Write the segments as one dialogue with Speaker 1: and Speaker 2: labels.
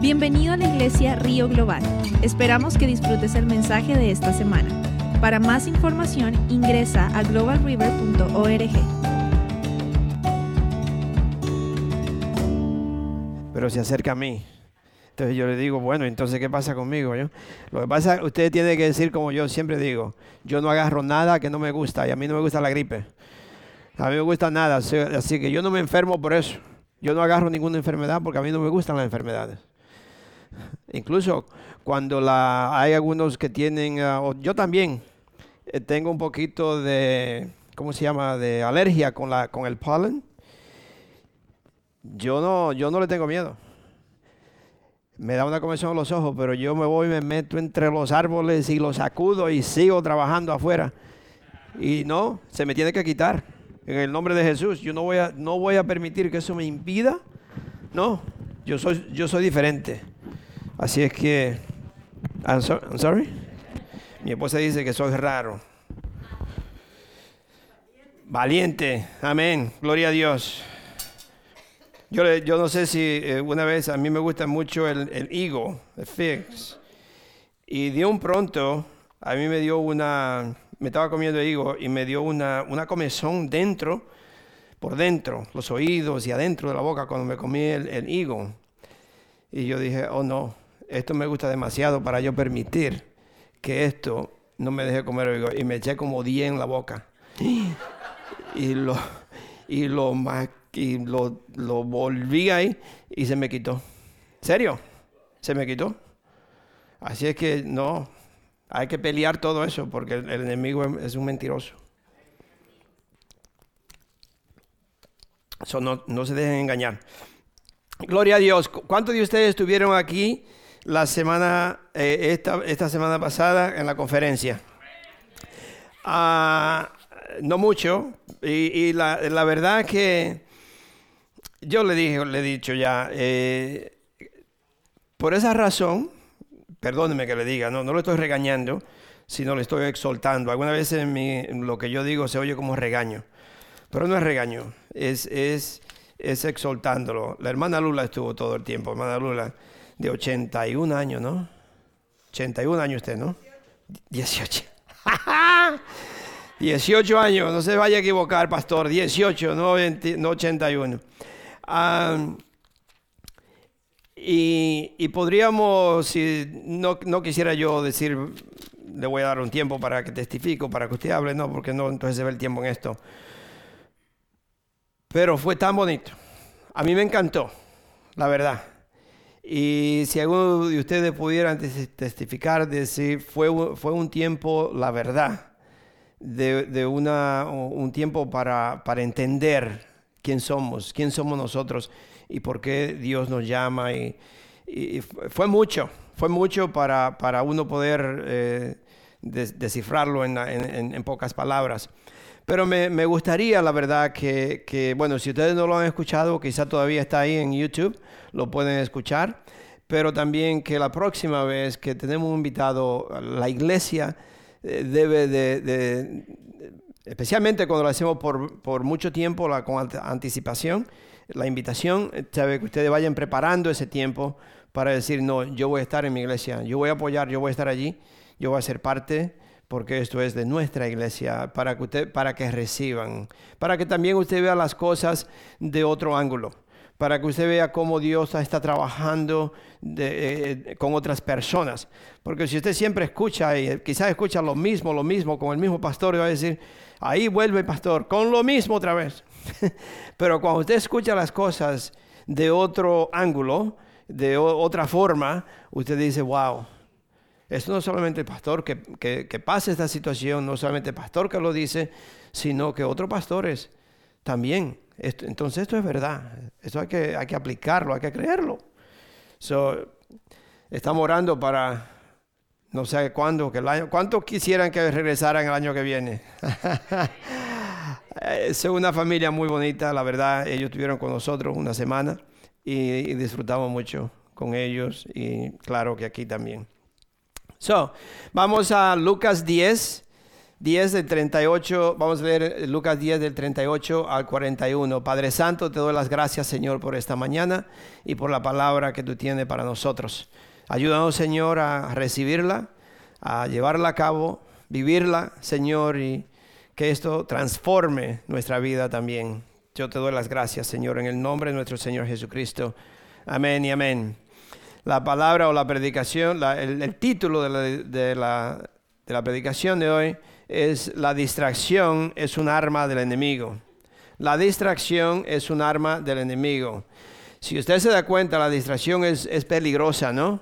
Speaker 1: Bienvenido a la iglesia Río Global. Esperamos que disfrutes el mensaje de esta semana. Para más información ingresa a globalriver.org.
Speaker 2: Pero se acerca a mí. Entonces yo le digo, bueno, entonces ¿qué pasa conmigo? Yo? Lo que pasa, usted tiene que decir como yo siempre digo, yo no agarro nada que no me gusta y a mí no me gusta la gripe. A mí me gusta nada, así que yo no me enfermo por eso. Yo no agarro ninguna enfermedad porque a mí no me gustan las enfermedades. Incluso cuando la, hay algunos que tienen, uh, yo también eh, tengo un poquito de, ¿cómo se llama?, de alergia con, la, con el polen. Yo no, yo no le tengo miedo. Me da una comezón en los ojos, pero yo me voy y me meto entre los árboles y los sacudo y sigo trabajando afuera. Y no, se me tiene que quitar. En el nombre de Jesús, yo no voy a, no voy a permitir que eso me impida. No, yo soy, yo soy diferente. Así es que, I'm, sorry. Mi esposa dice que soy raro. Valiente, amén, gloria a Dios. Yo, yo no sé si eh, una vez a mí me gusta mucho el, el higo, el figs, y de un pronto a mí me dio una, me estaba comiendo higo y me dio una, una comezón dentro, por dentro, los oídos y adentro de la boca cuando me comí el, higo. Y yo dije, oh no, esto me gusta demasiado para yo permitir que esto no me deje comer Y me eché como 10 en la boca. Y lo, y lo, y lo, lo volví ahí y se me quitó. ¿Serio? Se me quitó. Así es que no, hay que pelear todo eso porque el, enemigo es un mentiroso. Eso no, no se dejen engañar. Gloria a Dios. ¿Cuántos de ustedes estuvieron aquí la semana, eh, esta, esta, semana pasada en la conferencia. Ah, no mucho, y, la, la, verdad que yo le dije, le he dicho ya, eh, por esa razón, perdóneme que le diga, no, no lo estoy regañando, sino le estoy exaltando. Algunas veces lo que yo digo se oye como regaño, pero no es regaño, es, es, es exaltándolo. La hermana Lula estuvo todo el tiempo, hermana Lula de 81 años, ¿no? 81 años usted, ¿no? 18. 18 años, no se vaya a equivocar, pastor. 18, no, 81. y, podríamos, si no, no, quisiera yo decir, le voy a dar un tiempo para que testifique, para que usted hable, no, porque no, entonces se ve el tiempo en esto. Pero fue tan bonito. A mí me encantó, la verdad. Y si alguno de ustedes pudieran testificar, decir, fue, fue un tiempo, la verdad, de, una, un tiempo para, para, entender quién somos, quién somos nosotros y por qué Dios nos llama. Y, fue mucho, fue mucho para, para uno poder eh, descifrarlo en, en, pocas palabras. Pero me, gustaría, la verdad, que, bueno, si ustedes no lo han escuchado, quizá todavía está ahí en YouTube lo pueden escuchar, pero también que la próxima vez que tenemos un invitado, la iglesia eh, debe de, especialmente cuando lo hacemos por, por mucho tiempo, la, con anticipación, la invitación, eh, sabe que ustedes vayan preparando ese tiempo para decir, no, yo voy a estar en mi iglesia, yo voy a apoyar, yo voy a estar allí, yo voy a ser parte porque esto es de nuestra iglesia, para que, usted, para que reciban, para que también usted vea las cosas de otro ángulo para que usted vea cómo Dios está trabajando eh, con otras personas. Porque si usted siempre escucha y quizás escucha lo mismo, lo mismo, con el mismo pastor, va a decir, ahí vuelve el pastor, con lo mismo otra vez. Pero cuando usted escucha las cosas de otro ángulo, de otra forma, usted dice, wow, esto no es solamente el pastor que, que, que pasa esta situación, no solamente el pastor que lo dice, sino que otros pastores también entonces esto es verdad. Esto hay que, hay que aplicarlo, hay que creerlo. estamos orando para no sé cuándo, que el año, ¿cuántos quisieran que regresaran el año que viene? es una familia muy bonita, la verdad. Ellos estuvieron con nosotros una semana y, disfrutamos mucho con ellos y claro que aquí también. So, vamos a Lucas 10, 10 del 38, vamos a leer Lucas 10 del 38 al 41. Padre Santo, te doy las gracias, Señor, por esta mañana y por la palabra que tú tienes para nosotros. Ayúdanos, Señor, a recibirla, a llevarla a cabo, vivirla, Señor, y que esto transforme nuestra vida también. Yo te doy las gracias, Señor, en el nombre de nuestro Señor Jesucristo. Amén y amén. La palabra o la predicación, el, título de la, de la predicación de hoy es la distracción es un arma del enemigo. La distracción es un arma del enemigo. Si usted se da cuenta, la distracción es, peligrosa, ¿no?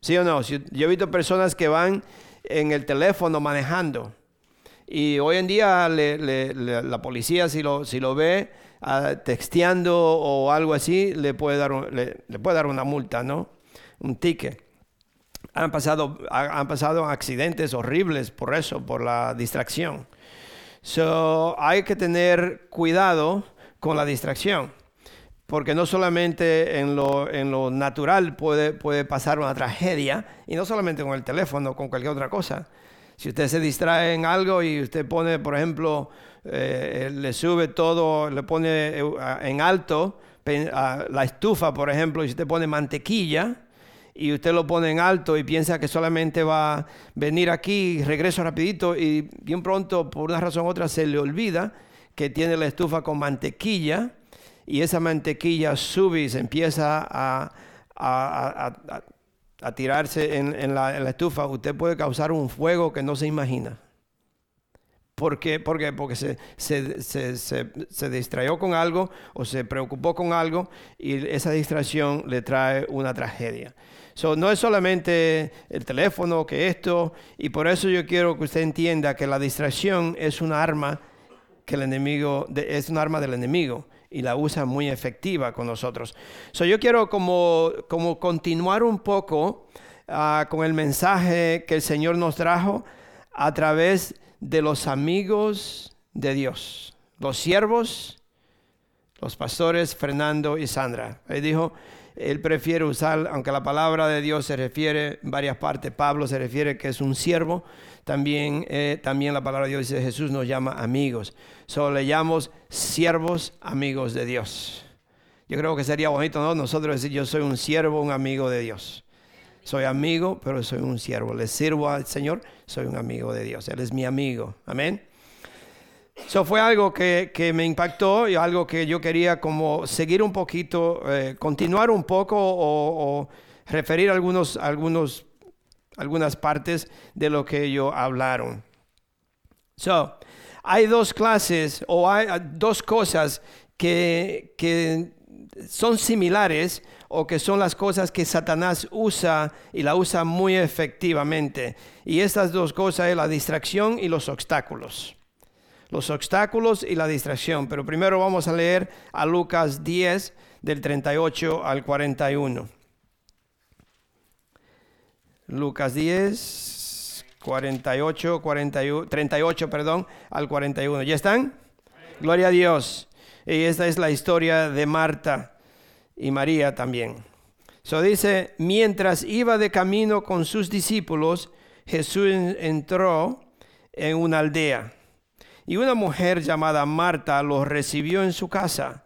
Speaker 2: ¿Sí o no? yo he visto personas que van en el teléfono manejando. Y hoy en día la policía, si lo, si lo ve texteando o algo así, le puede, dar le puede dar una multa, ¿no? Un ticket han pasado, han pasado accidentes horribles por eso, por la distracción. So, hay que tener cuidado con la distracción, porque no solamente en lo, en lo natural puede, puede pasar una tragedia, y no solamente con el teléfono, con cualquier otra cosa. Si usted se distrae en algo y usted pone, por ejemplo, eh, le sube todo, le pone eh, en alto la estufa, por ejemplo, y usted pone mantequilla, y usted lo pone en alto y piensa que solamente va a venir aquí, regreso rapidito y bien pronto por una razón u otra se le olvida que tiene la estufa con mantequilla y esa mantequilla sube y se empieza a, a, tirarse en, la, estufa, usted puede causar un fuego que no se imagina. ¿Por qué? Porque, porque se, se, se, se, distrayó con algo o se preocupó con algo y esa distracción le trae una tragedia no es solamente el teléfono, que esto, y por eso yo quiero que usted entienda que la distracción es un arma que el enemigo, es un arma del enemigo y la usa muy efectiva con nosotros. So, yo quiero como, como continuar un poco ah, con el mensaje que el Señor nos trajo a través de los amigos de Dios, los siervos, los pastores Fernando y Sandra. Él dijo, él prefiere usar, aunque la palabra de Dios se refiere en varias partes, Pablo se refiere que es un siervo, también, eh, también la palabra de Dios dice Jesús nos llama amigos. Solo le llamamos siervos amigos de Dios. Yo creo que sería bonito, ¿no? Nosotros decir yo soy un siervo, un amigo de Dios. Soy amigo, pero soy un siervo. Le sirvo al Señor, soy un amigo de Dios. Él es mi amigo. Amén. Eso fue algo que, me impactó y algo que yo quería como seguir un poquito, eh, continuar un poco o, referir algunos, algunos, algunas partes de lo que ellos hablaron. So, hay dos clases o hay dos cosas que, que son similares o que son las cosas que Satanás usa y la usa muy efectivamente. Y estas dos cosas es la distracción y los obstáculos los obstáculos y la distracción. Pero primero vamos a leer a Lucas 10 del 38 al 41. Lucas 10, 48, 41, 38, perdón, al 41. ¿Ya están? Gloria a Dios. Y esta es la historia de Marta y María también. So dice, mientras iba de camino con sus discípulos, Jesús entró en una aldea y una mujer llamada Marta los recibió en su casa.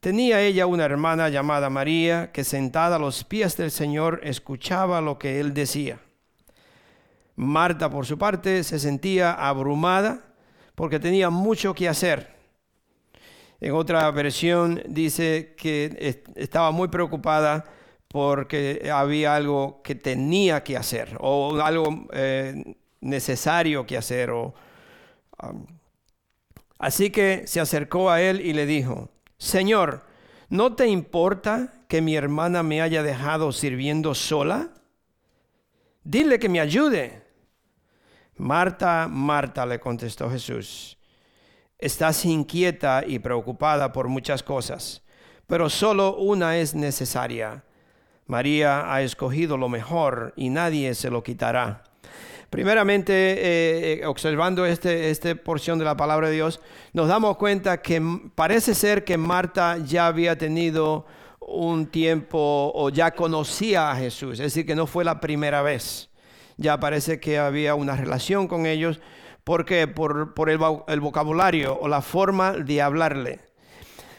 Speaker 2: Tenía ella una hermana llamada María, que sentada a los pies del Señor escuchaba lo que él decía. Marta, por su parte, se sentía abrumada porque tenía mucho que hacer. En otra versión dice que estaba muy preocupada porque había algo que tenía que hacer o algo eh, necesario que hacer Así que se acercó a él y le dijo, Señor, ¿no te importa que mi hermana me haya dejado sirviendo sola? Dile que me ayude. Marta, Marta, le contestó Jesús, estás inquieta y preocupada por muchas cosas, pero solo una es necesaria. María ha escogido lo mejor y nadie se lo quitará. Primeramente, eh, eh, observando esta este porción de la palabra de Dios, nos damos cuenta que parece ser que Marta ya había tenido un tiempo o ya conocía a Jesús, es decir, que no fue la primera vez. Ya parece que había una relación con ellos ¿Por qué? Por, el, vocabulario o la forma de hablarle.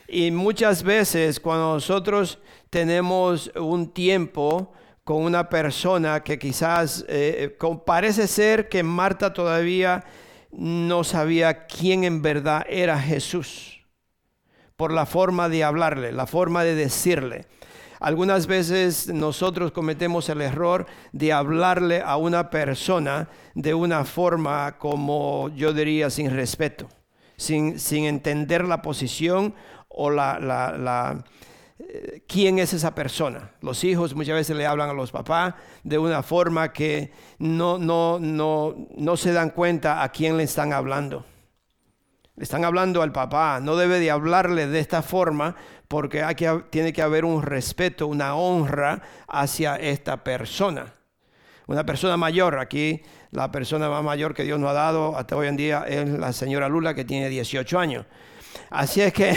Speaker 2: Y muchas veces cuando nosotros tenemos un tiempo con una persona que quizás eh, parece ser que Marta todavía no sabía quién en verdad era Jesús, por la forma de hablarle, la forma de decirle. Algunas veces nosotros cometemos el error de hablarle a una persona de una forma como yo diría sin respeto, sin, sin entender la posición o la, la, eh, quién es esa persona. Los hijos muchas veces le hablan a los papás de una forma que no, no, no, no se dan cuenta a quién le están hablando. Le están hablando al papá, no debe de hablarle de esta forma porque tiene que haber un respeto, una honra hacia esta persona. Una persona mayor, aquí la persona más mayor que Dios nos ha dado hasta hoy en día es la señora Lula que tiene 18 años. Así es que,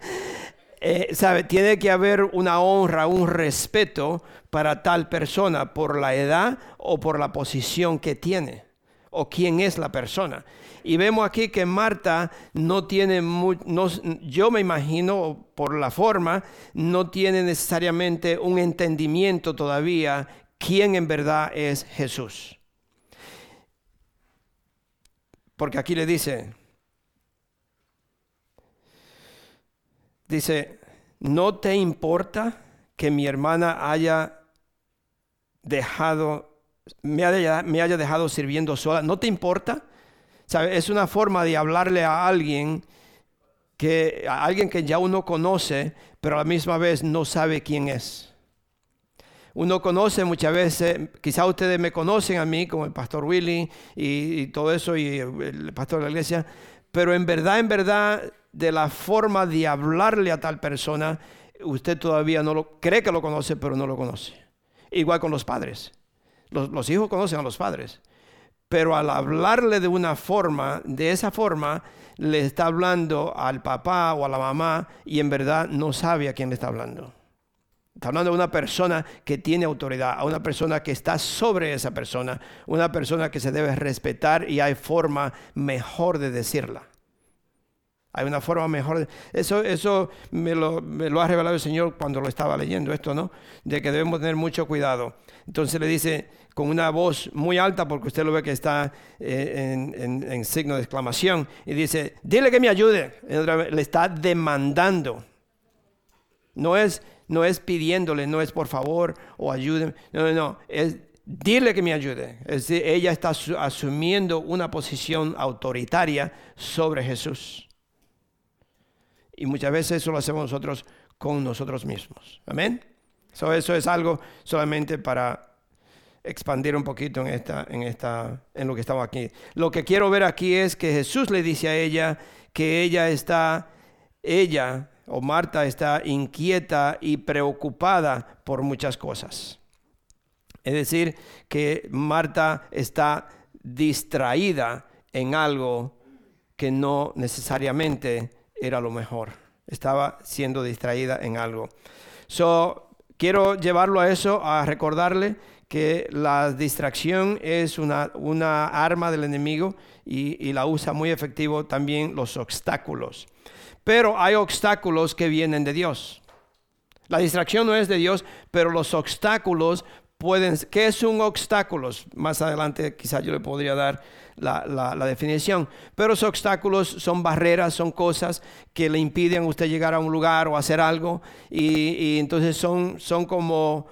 Speaker 2: eh, ¿sabe? Tiene que haber una honra, un respeto para tal persona por la edad o por la posición que tiene o quién es la persona. Y vemos aquí que Marta no tiene, no, yo me imagino por la forma, no tiene necesariamente un entendimiento todavía quién en verdad es Jesús. Porque aquí le dice, Dice, ¿no te importa que mi hermana haya dejado, me haya, me haya dejado sirviendo sola? ¿No te importa? Es una forma de hablarle a alguien que, a alguien que ya uno conoce, pero a la misma vez no sabe quién es. Uno conoce muchas veces, quizá ustedes me conocen a mí como el pastor Willy y, y todo eso y el pastor de la iglesia, pero en verdad, en verdad, de la forma de hablarle a tal persona, usted todavía no lo cree que lo conoce, pero no lo conoce. Igual con los padres. Los, hijos conocen a los padres. Pero al hablarle de una forma, de esa forma, le está hablando al papá o a la mamá y en verdad no sabe a quién le está hablando. Está hablando de una persona que tiene autoridad, a una persona que está sobre esa persona, una persona que se debe respetar y hay forma mejor de decirla. Hay una forma mejor. Eso, eso me, lo, me lo ha revelado el Señor cuando lo estaba leyendo esto, ¿no? De que debemos tener mucho cuidado. Entonces le dice con una voz muy alta, porque usted lo ve que está eh, en, signo de exclamación, y dice, dile que me ayude. Le está demandando. No es, no es pidiéndole, no es por favor o ayúdenme. No, no, no. Es dile que me ayude. Es decir, ella está asumiendo una posición autoritaria sobre Jesús. Y muchas veces eso lo hacemos nosotros con nosotros mismos. Amén. eso es algo solamente para expandir un poquito en, esta, en, esta, en lo que estamos aquí. Lo que quiero ver aquí es que Jesús le dice a ella que ella está, ella o Marta está inquieta y preocupada por muchas cosas. Es decir, que Marta está distraída en algo que no necesariamente era lo mejor. Estaba siendo distraída en algo. So, quiero llevarlo a eso, a recordarle que la distracción es una, una arma del enemigo y, y la usa muy efectivo también los obstáculos. Pero hay obstáculos que vienen de Dios. La distracción no es de Dios, pero los obstáculos pueden... ¿Qué es un obstáculo? Más adelante quizás yo le podría dar la, definición. Pero esos obstáculos son barreras, son cosas que le impiden a usted llegar a un lugar o hacer algo. Y, entonces son, son como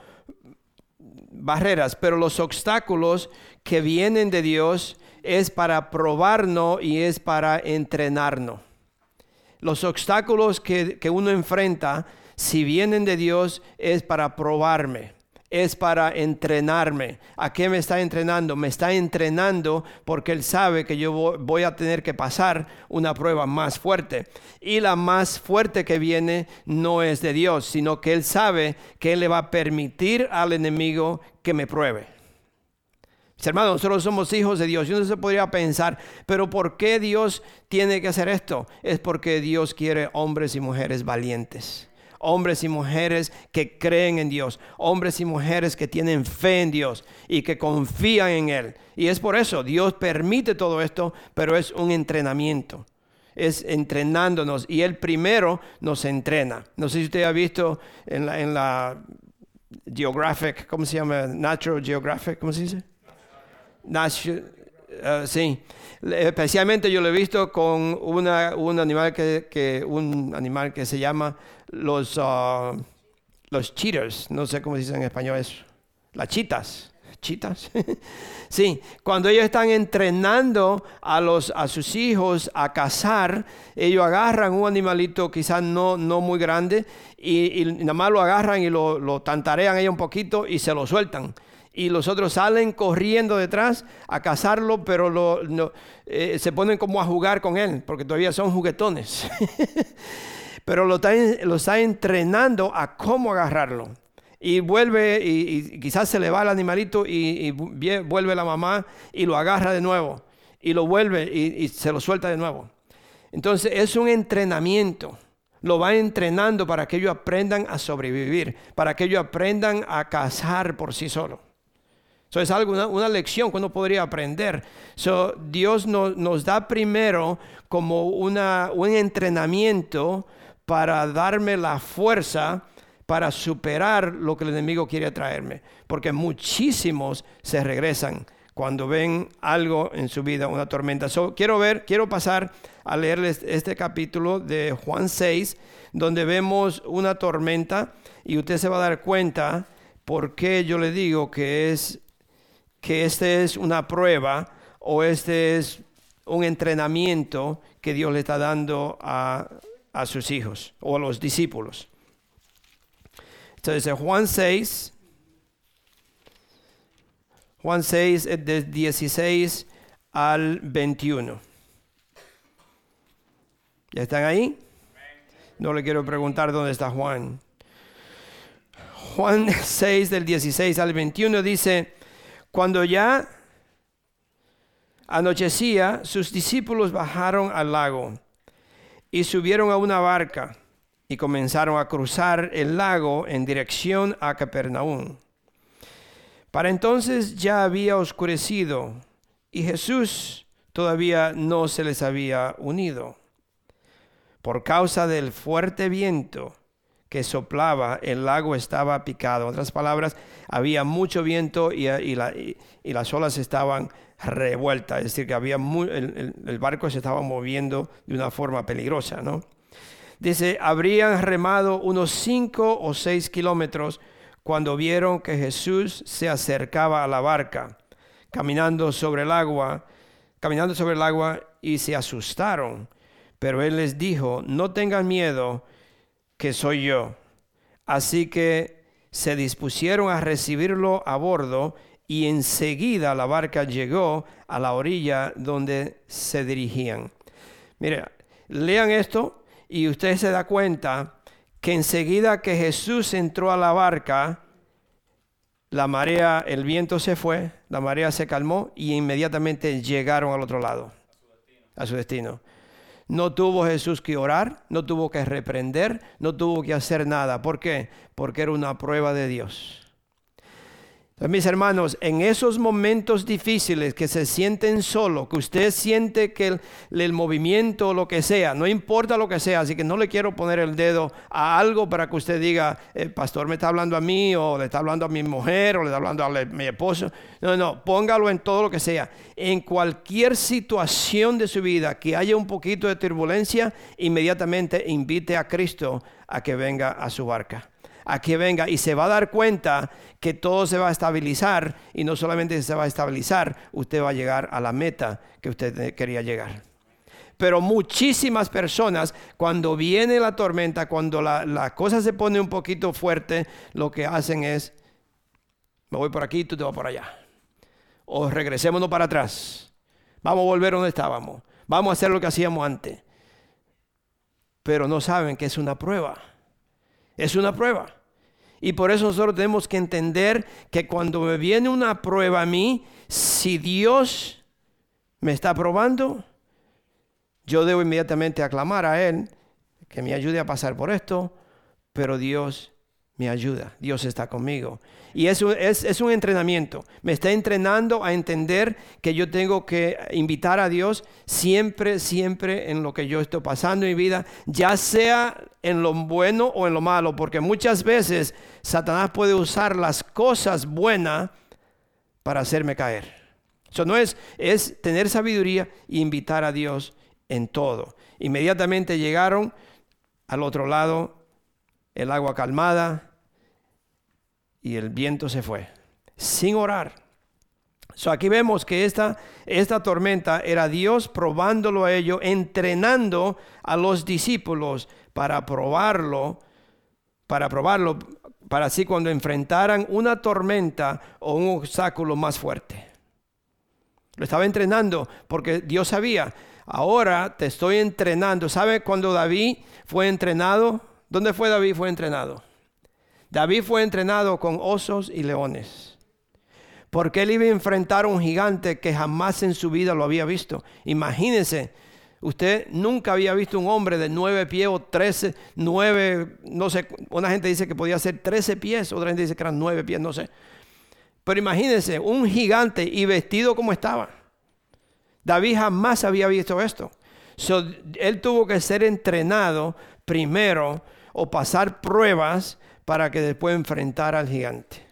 Speaker 2: barreras. Pero los obstáculos que vienen de Dios es para probarnos y es para entrenarnos. Los obstáculos que, que uno enfrenta, si vienen de Dios, es para probarme es para entrenarme. ¿A qué me está entrenando? Me está entrenando porque Él sabe que yo voy a tener que pasar una prueba más fuerte. Y la más fuerte que viene no es de Dios, sino que Él sabe que Él le va a permitir al enemigo que me pruebe. hermanos, nosotros somos hijos de Dios. Y uno se podría pensar, pero ¿por qué Dios tiene que hacer esto? Es porque Dios quiere hombres y mujeres valientes hombres y mujeres que creen en Dios, hombres y mujeres que tienen fe en Dios y que confían en Él. Y es por eso, Dios permite todo esto, pero es un entrenamiento. Es entrenándonos y Él primero nos entrena. No sé si usted ha visto en la, Geographic, ¿cómo se llama? Natural Geographic, ¿cómo se dice? Natural, uh, sí Especialmente yo lo he visto con una, un, animal que, un animal que se llama los, uh, los cheaters, no sé cómo se dice en español eso, las chitas. ¿Chitas? sí, cuando ellos están entrenando a, los, a sus hijos a cazar, ellos agarran un animalito quizás no, no muy grande y, nada más lo agarran y lo, tantarean ahí un poquito y se lo sueltan y los otros salen corriendo detrás a cazarlo, pero lo, eh, se ponen como a jugar con él, porque todavía son juguetones. pero lo está, entrenando a cómo agarrarlo. Y vuelve, y, quizás se le va el animalito y, vuelve la mamá y lo agarra de nuevo. Y lo vuelve y, y se lo suelta de nuevo. Entonces es un entrenamiento lo va entrenando para que ellos aprendan a sobrevivir, para que ellos aprendan a cazar por sí solos. Eso es algo, una, lección que uno podría aprender. So, Dios nos da primero como una, un entrenamiento para darme la fuerza para superar lo que el enemigo quiere traerme. Porque muchísimos se regresan cuando ven algo en su vida, una tormenta. So, quiero ver, quiero pasar a leerles este capítulo de Juan 6, donde vemos una tormenta y usted se va a dar cuenta por qué yo le digo que es que este es una prueba o este es un entrenamiento que Dios le está dando a, sus hijos o a los discípulos. Entonces, Juan 6, Juan 6, de 16 al 21. ¿Ya están ahí? No le quiero preguntar dónde está Juan. Juan 6 del 16 al 21 dice, cuando ya anochecía, sus discípulos bajaron al lago y subieron a una barca y comenzaron a cruzar el lago en dirección a Capernaum. Para entonces ya había oscurecido y Jesús todavía no se les había unido. Por causa del fuerte viento, que soplaba, el lago estaba picado. En otras palabras, había mucho viento y, las olas estaban revueltas, es decir, que había el, barco se estaba moviendo de una forma peligrosa, ¿no? Dice, habrían remado unos cinco o seis kilómetros cuando vieron que Jesús se acercaba a la barca, caminando sobre el agua, caminando sobre el agua y se asustaron. Pero él les dijo, no tengan miedo, que soy yo. Así que se dispusieron a recibirlo a bordo y enseguida la barca llegó a la orilla donde se dirigían. Mire, lean esto y usted se da cuenta que enseguida que Jesús entró a la barca, la marea, el viento se fue, la marea se calmó y inmediatamente llegaron al otro lado, a su destino. No tuvo Jesús que orar, no tuvo que reprender, no tuvo que hacer nada. ¿Por qué? Porque era una prueba de Dios mis hermanos, en esos momentos difíciles que se sienten solo, que usted siente que el, movimiento o lo que sea, no importa lo que sea, así que no le quiero poner el dedo a algo para que usted diga, el pastor me está hablando a mí, o le está hablando a mi mujer, o le está hablando a mi esposo. No, no, póngalo en todo lo que sea. En cualquier situación de su vida que haya un poquito de turbulencia, inmediatamente invite a Cristo a que venga a su barca a que venga y se va a dar cuenta que todo se va a estabilizar y no solamente se va a estabilizar, usted va a llegar a la meta que usted quería llegar. Pero muchísimas personas, cuando viene la tormenta, cuando la, cosa se pone un poquito fuerte, lo que hacen es, me voy por aquí, tú te vas por allá. O regresémonos para atrás. Vamos a volver donde estábamos. Vamos a hacer lo que hacíamos antes. Pero no saben que es una prueba es una prueba. Y por eso nosotros tenemos que entender que cuando me viene una prueba a mí, si Dios me está probando, yo debo inmediatamente aclamar a Él que me ayude a pasar por esto, pero Dios me ayuda, Dios está conmigo. Y eso es, es, un entrenamiento. Me está entrenando a entender que yo tengo que invitar a Dios siempre, siempre en lo que yo estoy pasando en mi vida, ya sea en lo bueno o en lo malo, porque muchas veces Satanás puede usar las cosas buenas para hacerme caer. Eso no es, es tener sabiduría e invitar a Dios en todo. Inmediatamente llegaron al otro lado, el agua calmada y el viento se fue, sin orar. So aquí vemos que esta, esta tormenta era Dios probándolo a ellos, entrenando a los discípulos para probarlo, para probarlo, para así cuando enfrentaran una tormenta o un obstáculo más fuerte. Lo estaba entrenando porque Dios sabía, ahora te estoy entrenando. ¿Sabe cuando David fue entrenado? ¿Dónde fue David? Fue entrenado. David fue entrenado con osos y leones. Porque él iba a enfrentar a un gigante que jamás en su vida lo había visto. Imagínense, usted nunca había visto un hombre de nueve pies o trece, nueve, no sé, una gente dice que podía ser trece pies, otra gente dice que eran nueve pies, no sé. Pero imagínense, un gigante y vestido como estaba. David jamás había visto esto. él tuvo que ser entrenado primero o pasar pruebas para que después enfrentara al gigante.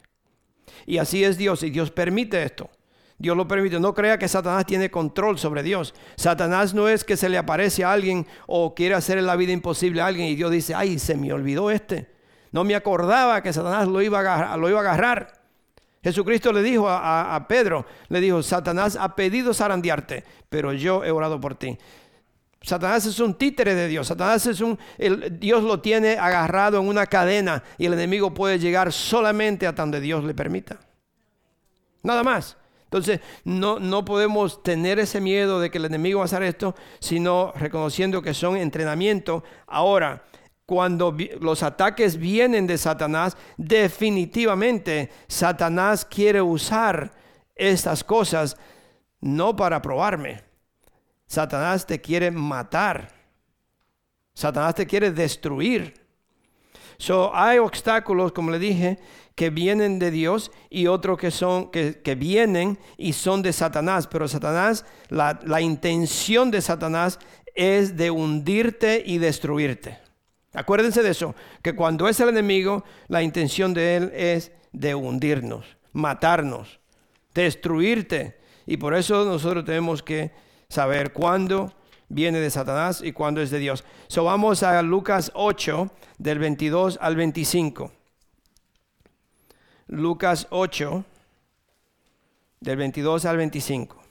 Speaker 2: Y así es Dios, y Dios permite esto. Dios lo permite. No crea que Satanás tiene control sobre Dios. Satanás no es que se le aparece a alguien o quiere hacer la vida imposible a alguien y Dios dice, ay, se me olvidó este. No me acordaba que Satanás lo iba a lo iba a agarrar. Jesucristo le dijo a, Pedro, le dijo, Satanás ha pedido zarandearte, pero yo he orado por ti. Satanás es un títere de Dios. Satanás es un, Dios lo tiene agarrado en una cadena y el enemigo puede llegar solamente a donde Dios le permita. Nada más. Entonces, no, no podemos tener ese miedo de que el enemigo va a hacer esto, sino reconociendo que son entrenamiento. Ahora, cuando los ataques vienen de Satanás, definitivamente Satanás quiere usar estas cosas no para probarme. Satanás te quiere matar. Satanás te quiere destruir. So, hay obstáculos, como le dije, que vienen de Dios y otros que son que, que, vienen y son de Satanás. Pero Satanás, la, la intención de Satanás es de hundirte y destruirte. Acuérdense de eso, que cuando es el enemigo, la intención de él es de hundirnos, matarnos, destruirte. Y por eso nosotros tenemos que saber cuándo viene de Satanás y cuándo es de Dios. So vamos a Lucas 8, del 22 al 25. Lucas 8, del 22 al 25.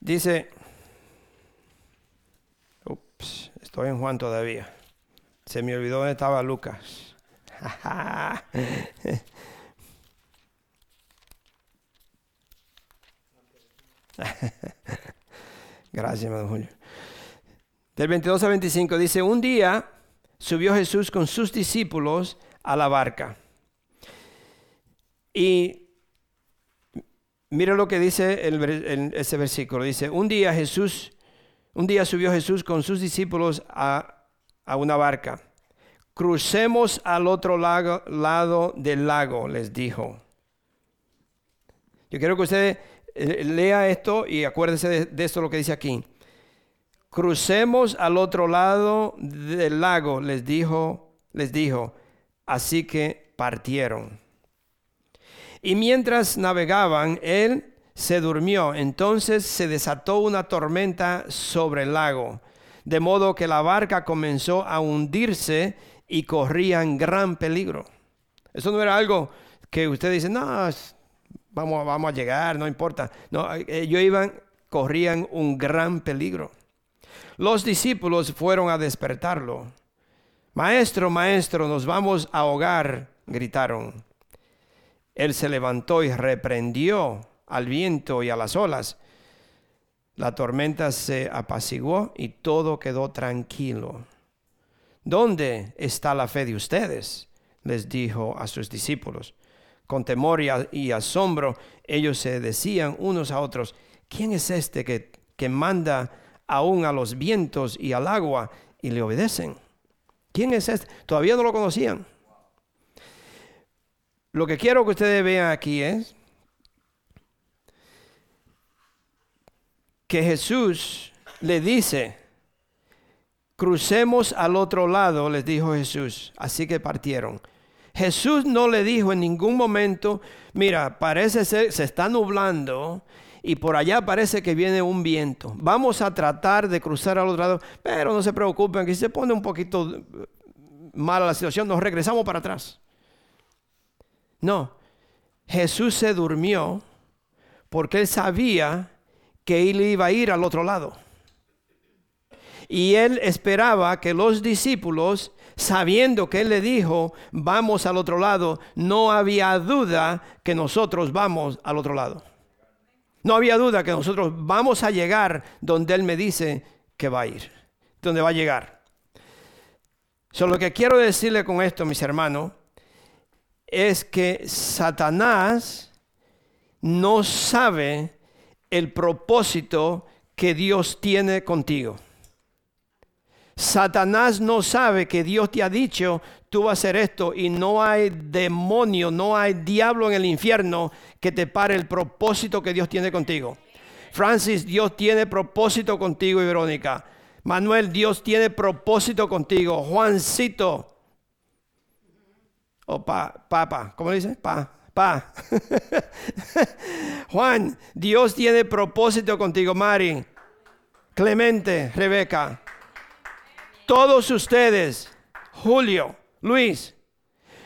Speaker 2: Dice, ups, estoy en Juan todavía. Se me olvidó dónde estaba Lucas. Gracias, don Julio. Del 22 al 25 dice, un día subió Jesús con sus discípulos a la barca. Y Mira lo que dice ese versículo. Dice, un día Jesús, un día subió Jesús con sus discípulos a, una barca. Crucemos al otro lado del lago, les dijo. Yo quiero que usted eh, lea esto y acuérdese de, esto lo que dice aquí. Crucemos al otro lado del lago, les dijo, les dijo. Así que partieron. Y mientras navegaban, él se durmió. Entonces se desató una tormenta sobre el lago, de modo que la barca comenzó a hundirse y corría en gran peligro. Eso no era algo que usted dice, no, vamos, vamos a llegar, no importa. No, ellos iban, corrían un gran peligro. Los discípulos fueron a despertarlo. Maestro, maestro, nos vamos a ahogar, gritaron. Él se levantó y reprendió al viento y a las olas. La tormenta se apaciguó y todo quedó tranquilo. ¿Dónde está la fe de ustedes? les dijo a sus discípulos. Con temor y, asombro ellos se decían unos a otros, ¿quién es este que, que manda aún a los vientos y al agua y le obedecen? ¿Quién es este? Todavía no lo conocían. Lo que quiero que ustedes vean aquí es que Jesús le dice, crucemos al otro lado, les dijo Jesús. Así que partieron. Jesús no le dijo en ningún momento, mira, parece ser, se está nublando y por allá parece que viene un viento. Vamos a tratar de cruzar al otro lado, pero no se preocupen, que si se pone un poquito mala la situación, nos regresamos para atrás. No, Jesús se durmió porque él sabía que él iba a ir al otro lado. Y él esperaba que los discípulos, sabiendo que él le dijo, vamos al otro lado, no había duda que nosotros vamos al otro lado. No había duda que nosotros vamos a llegar donde él me dice que va a ir, donde va a llegar. Solo lo que quiero decirle con esto, mis hermanos, es que Satanás no sabe el propósito que Dios tiene contigo. Satanás no sabe que Dios te ha dicho, tú vas a hacer esto y no hay demonio, no hay diablo en el infierno que te pare el propósito que Dios tiene contigo. Francis, Dios tiene propósito contigo y Verónica. Manuel, Dios tiene propósito contigo. Juancito. O pa, papa, ¿cómo dice? Pa, pa. Juan, Dios tiene propósito contigo. Mari, Clemente, Rebeca todos ustedes, Julio, Luis,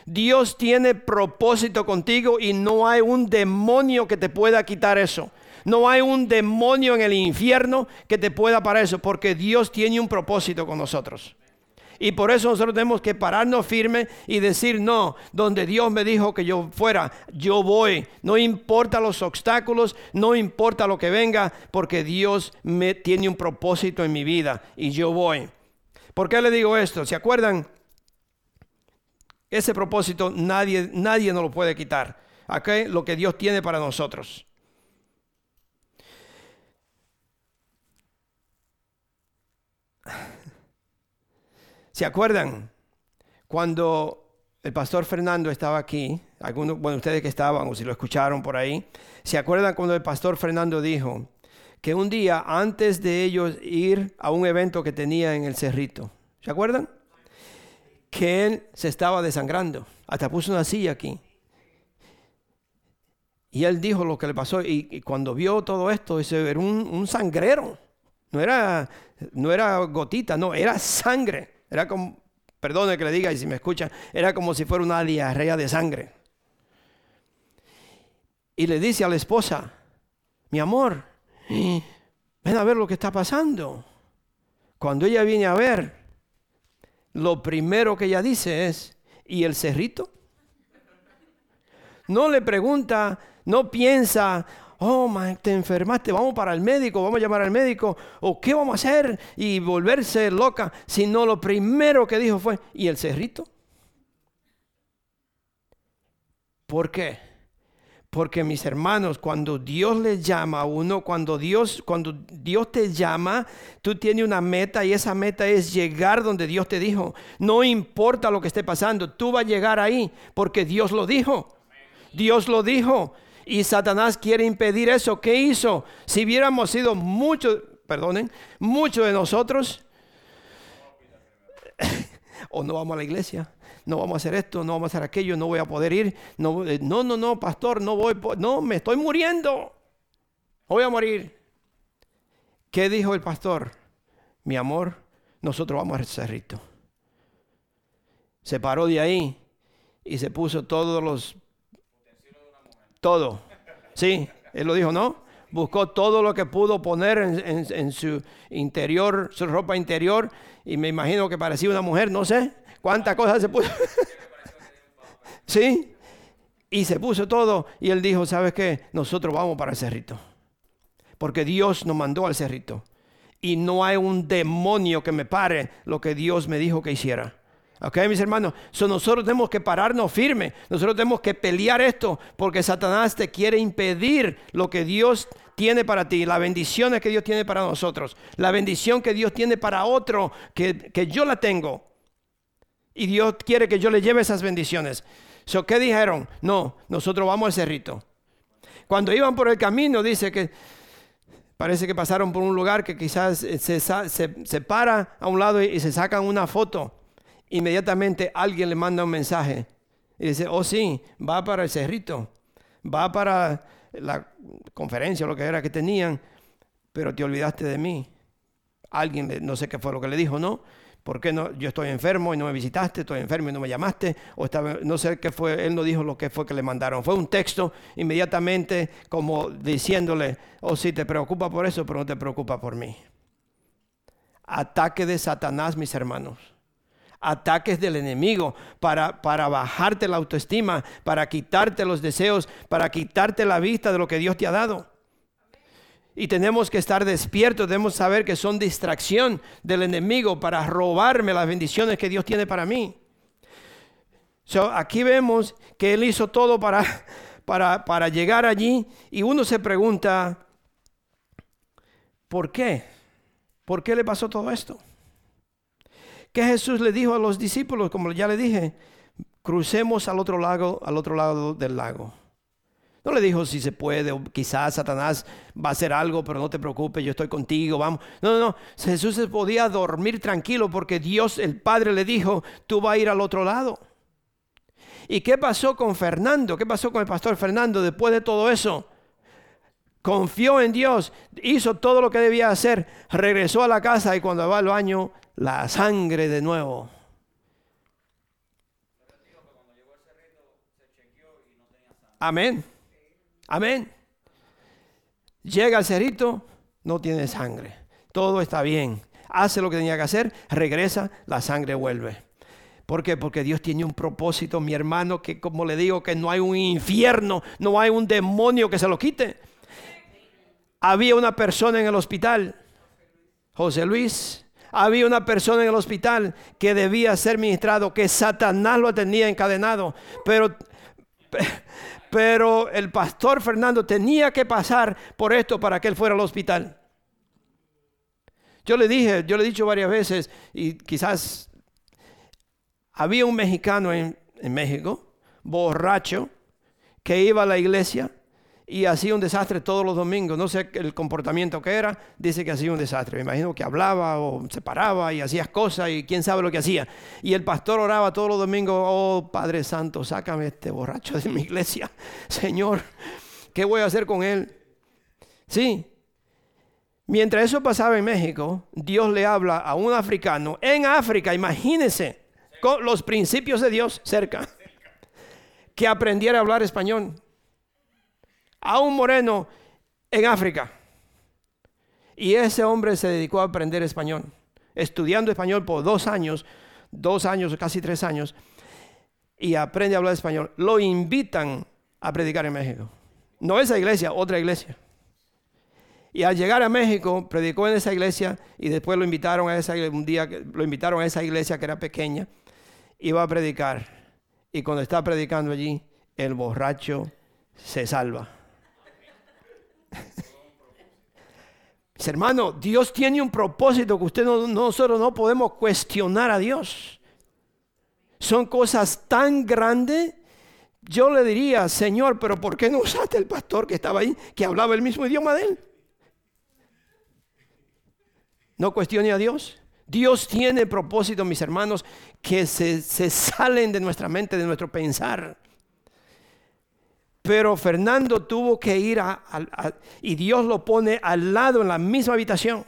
Speaker 2: Dios tiene propósito contigo y no hay un demonio que te pueda quitar eso. No hay un demonio en el infierno que te pueda parar eso, porque Dios tiene un propósito con nosotros. Y por eso nosotros tenemos que pararnos firme y decir, no, donde Dios me dijo que yo fuera, yo voy. No importa los obstáculos, no importa lo que venga, porque Dios me tiene un propósito en mi vida y yo voy. ¿Por qué le digo esto? ¿Se acuerdan? Ese propósito nadie, nadie nos lo puede quitar. Aquí lo que Dios tiene para nosotros. ¿Se acuerdan? Cuando el pastor Fernando estaba aquí, algunos, bueno, ustedes que estaban o si lo escucharon por ahí, ¿se acuerdan cuando el pastor Fernando dijo, que un día antes de ellos ir a un evento que tenía en el cerrito, ¿se acuerdan? Que él se estaba desangrando, hasta puso una silla aquí. Y él dijo lo que le pasó y, cuando vio todo esto, ese era un, sangrero. No era, no era gotita, no, era sangre. Era como, perdone que le diga y si me escucha, era como si fuera una diarrea de sangre. Y le dice a la esposa, mi amor, ven a ver lo que está pasando. Cuando ella viene a ver, lo primero que ella dice es, ¿y el cerrito? No le pregunta, no piensa, oh, te enfermaste, vamos para el médico, vamos a llamar al médico, o qué vamos a hacer y volverse loca, sino lo primero que dijo fue, ¿y el cerrito? ¿Por qué? Porque mis hermanos, cuando Dios les llama a uno, cuando Dios, cuando Dios te llama, tú tienes una meta y esa meta es llegar donde Dios te dijo. No importa lo que esté pasando, tú vas a llegar ahí porque Dios lo dijo. Dios lo dijo. Y Satanás quiere impedir eso. ¿Qué hizo? Si hubiéramos sido muchos, perdonen, muchos de nosotros, o no vamos a la iglesia, no vamos a hacer esto, no vamos a hacer aquello, no voy a poder ir. No, eh, no, no, pastor, no voy, no, me estoy muriendo. Voy a morir. ¿Qué dijo el pastor? Mi amor, nosotros vamos al cerrito. Se paró de ahí y se puso todos los... Todo. Sí, él lo dijo, ¿no? Buscó todo lo que pudo poner en su interior, su ropa interior, y me imagino que parecía una mujer, no sé cuántas cosas se puso. ¿Sí? Y se puso todo y él dijo, ¿sabes qué? Nosotros vamos para el cerrito. Porque Dios nos mandó al cerrito. Y no hay un demonio que me pare lo que Dios me dijo que hiciera. ¿Ok, mis hermanos? nosotros tenemos que pararnos firme. Nosotros tenemos que pelear esto porque Satanás te quiere impedir lo que Dios tiene para ti, las bendiciones que Dios tiene para nosotros, la bendición que Dios tiene para otro, que, que yo la tengo. Y Dios quiere que yo le lleve esas bendiciones. So, ¿Qué dijeron? No, nosotros vamos al cerrito. Cuando iban por el camino, dice que parece que pasaron por un lugar que quizás se, se, para a un lado y, se sacan una foto. Inmediatamente alguien le manda un mensaje y dice, oh sí, va para el cerrito, va para la conferencia lo que era que tenían, pero te olvidaste de mí. Alguien, no sé qué fue lo que le dijo, ¿no? ¿Por qué no? Yo estoy enfermo y no me visitaste, estoy enfermo y no me llamaste, o estaba, no sé qué fue, él no dijo lo que fue que le mandaron. Fue un texto inmediatamente como diciéndole, oh sí, te preocupa por eso, pero no te preocupa por mí. Ataque de Satanás, mis hermanos. Ataques del enemigo para, para bajarte la autoestima, para quitarte los deseos, para quitarte la vista de lo que Dios te ha dado. Y tenemos que estar despiertos, debemos saber que son distracción del enemigo para robarme las bendiciones que Dios tiene para mí. aquí vemos que Él hizo todo para, para, para llegar allí y uno se pregunta, ¿por qué? ¿Por qué le pasó todo esto? ¿Qué Jesús le dijo a los discípulos? Como ya le dije, crucemos al otro lado, al otro lado del lago. No le dijo si se puede, o quizás Satanás va a hacer algo, pero no te preocupes, yo estoy contigo, vamos. No, no, no. Jesús se podía dormir tranquilo porque Dios, el Padre, le dijo, tú vas a ir al otro lado. ¿Y qué pasó con Fernando? ¿Qué pasó con el pastor Fernando después de todo eso? Confió en Dios, hizo todo lo que debía hacer, regresó a la casa y cuando va al baño, la sangre de nuevo. Amén. Amén. Llega al cerrito, no tiene sangre. Todo está bien. Hace lo que tenía que hacer, regresa, la sangre vuelve. ¿Por qué? Porque Dios tiene un propósito, mi hermano, que como le digo, que no hay un infierno, no hay un demonio que se lo quite. Había una persona en el hospital, José Luis, había una persona en el hospital que debía ser ministrado, que Satanás lo tenía encadenado, pero pero el pastor Fernando tenía que pasar por esto para que él fuera al hospital. Yo le dije, yo le he dicho varias veces, y quizás había un mexicano en, en México, borracho, que iba a la iglesia y hacía un desastre todos los domingos. No sé el comportamiento que era, dice que hacía un desastre. Me imagino que hablaba o se paraba y hacía cosas y quién sabe lo que hacía. Y el pastor oraba todos los domingos, oh Padre Santo, sácame este borracho de mi iglesia. Señor, ¿qué voy a hacer con él? Sí. Mientras eso pasaba en México, Dios le habla a un africano en África, imagínense, con los principios de Dios cerca, que aprendiera a hablar español a un moreno en África. Y ese hombre se dedicó a aprender español, estudiando español por dos años, dos años, casi tres años, y aprende a hablar español. Lo invitan a predicar en México. No esa iglesia, otra iglesia. Y al llegar a México, predicó en esa iglesia y después lo invitaron a esa un día lo invitaron a esa iglesia que era pequeña, iba a predicar. Y cuando está predicando allí, el borracho se salva. Hermano, Dios tiene un propósito que usted no, nosotros no podemos cuestionar a Dios. Son cosas tan grandes. Yo le diría, Señor, pero ¿por qué no usaste el pastor que estaba ahí, que hablaba el mismo idioma de él? No cuestione a Dios. Dios tiene propósito, mis hermanos, que se, se salen de nuestra mente, de nuestro pensar. Pero Fernando tuvo que ir a, y Dios lo pone al lado en la misma habitación.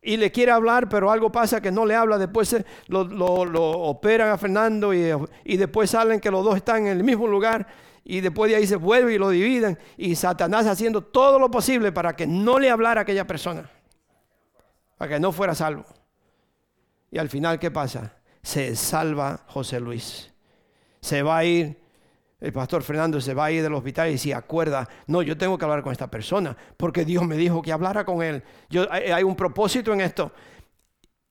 Speaker 2: Y le quiere hablar, pero algo pasa que no le habla. Después lo, operan a Fernando y, y, después salen que los dos están en el mismo lugar. Y después de ahí se vuelve y lo dividen. Y Satanás haciendo todo lo posible para que no le hablara a aquella persona. Para que no fuera salvo. Y al final, ¿qué pasa? Se salva José Luis. Se va a ir el pastor Fernando se va a ir del hospital y se acuerda, no, yo tengo que hablar con esta persona, porque Dios me dijo que hablara con él. Yo, hay, un propósito en esto.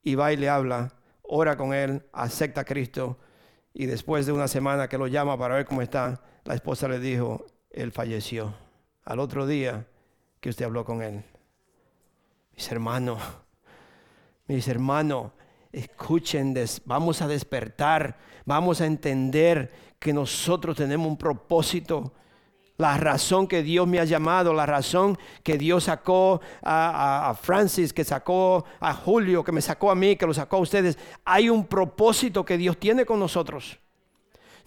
Speaker 2: Y va y le habla, ora con él, acepta a Cristo. Y después de una semana que lo llama para ver cómo está, la esposa le dijo, él falleció. al otro día que usted habló con él. Mis hermanos, mis hermanos, escuchen, vamos a despertar, vamos a entender que nosotros tenemos un propósito. La razón que Dios me ha llamado, la razón que Dios sacó a, a, Francis, que sacó a Julio, que me sacó a mí, que lo sacó a ustedes. Hay un propósito que Dios tiene con nosotros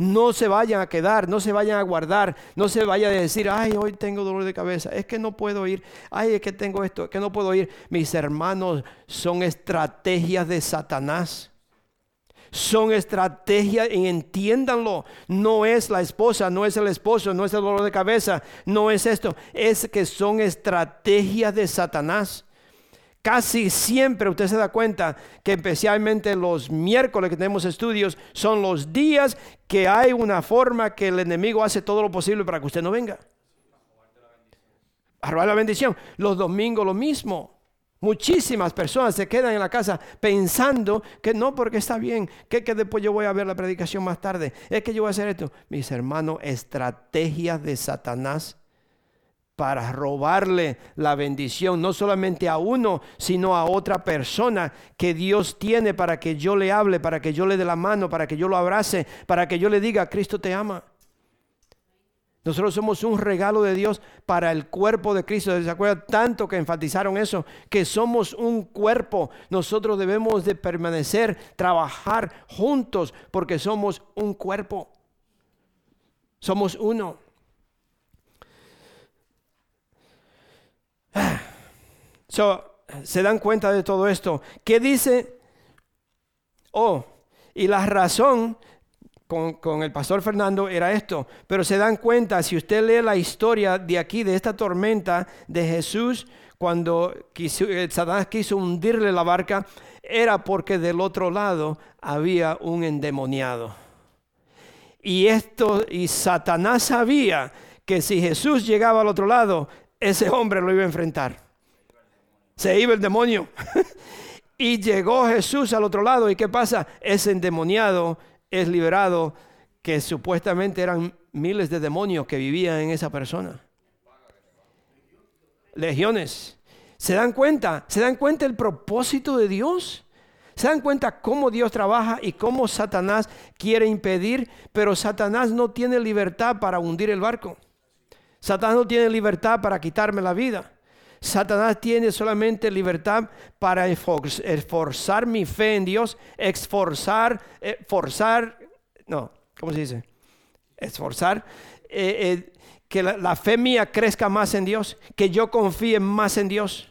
Speaker 2: no se vayan a quedar, no se vayan a guardar, no se vaya a decir, ay, hoy tengo dolor de cabeza, es que no puedo ir, ay, es que tengo esto, es que no puedo ir. Mis hermanos, son estrategias de Satanás. Son estrategias, y entiéndanlo, no es la esposa, no es el esposo, no es el dolor de cabeza, no es esto, es que son estrategias de Satanás. Casi siempre usted se da cuenta que especialmente los miércoles que tenemos estudios son los días que hay una forma que el enemigo hace todo lo posible para que usted no venga. A la bendición. Los domingos lo mismo. Muchísimas personas se quedan en la casa pensando que no, porque está bien, que, después yo voy a ver la predicación más tarde, es que yo voy a hacer esto. Mis hermanos, estrategias de Satanás para robarle la bendición, no solamente a uno, sino a otra persona que Dios tiene para que yo le hable, para que yo le dé la mano, para que yo lo abrace, para que yo le diga, Cristo te ama. Nosotros somos un regalo de Dios para el cuerpo de Cristo. ¿Se acuerdan tanto que enfatizaron eso? Que somos un cuerpo. Nosotros debemos de permanecer, trabajar juntos porque somos un cuerpo. Somos uno. So, se dan cuenta de todo esto. ¿Qué dice? Oh, y la razón con, el pastor Fernando era esto. Pero se dan cuenta, si usted lee la historia de aquí, de esta tormenta de Jesús, cuando quiso, eh, Satanás quiso hundirle la barca, era porque del otro lado había un endemoniado. Y esto, y Satanás sabía que si Jesús llegaba al otro lado, ese hombre lo iba a enfrentar se iba el demonio. y llegó Jesús al otro lado. ¿Y qué pasa? Ese endemoniado es liberado, que supuestamente eran miles de demonios que vivían en esa persona. Legiones. ¿Se dan cuenta? ¿Se dan cuenta el propósito de Dios? ¿Se dan cuenta cómo Dios trabaja y cómo Satanás quiere impedir? Pero Satanás no tiene libertad para hundir el barco. Satanás no tiene libertad para quitarme la vida. Satanás tiene solamente libertad para esforzar mi fe en Dios, esforzar, forzar, no, ¿cómo se dice? Esforzar, eh, eh, que la fe mía crezca más en Dios, que yo confíe más en Dios.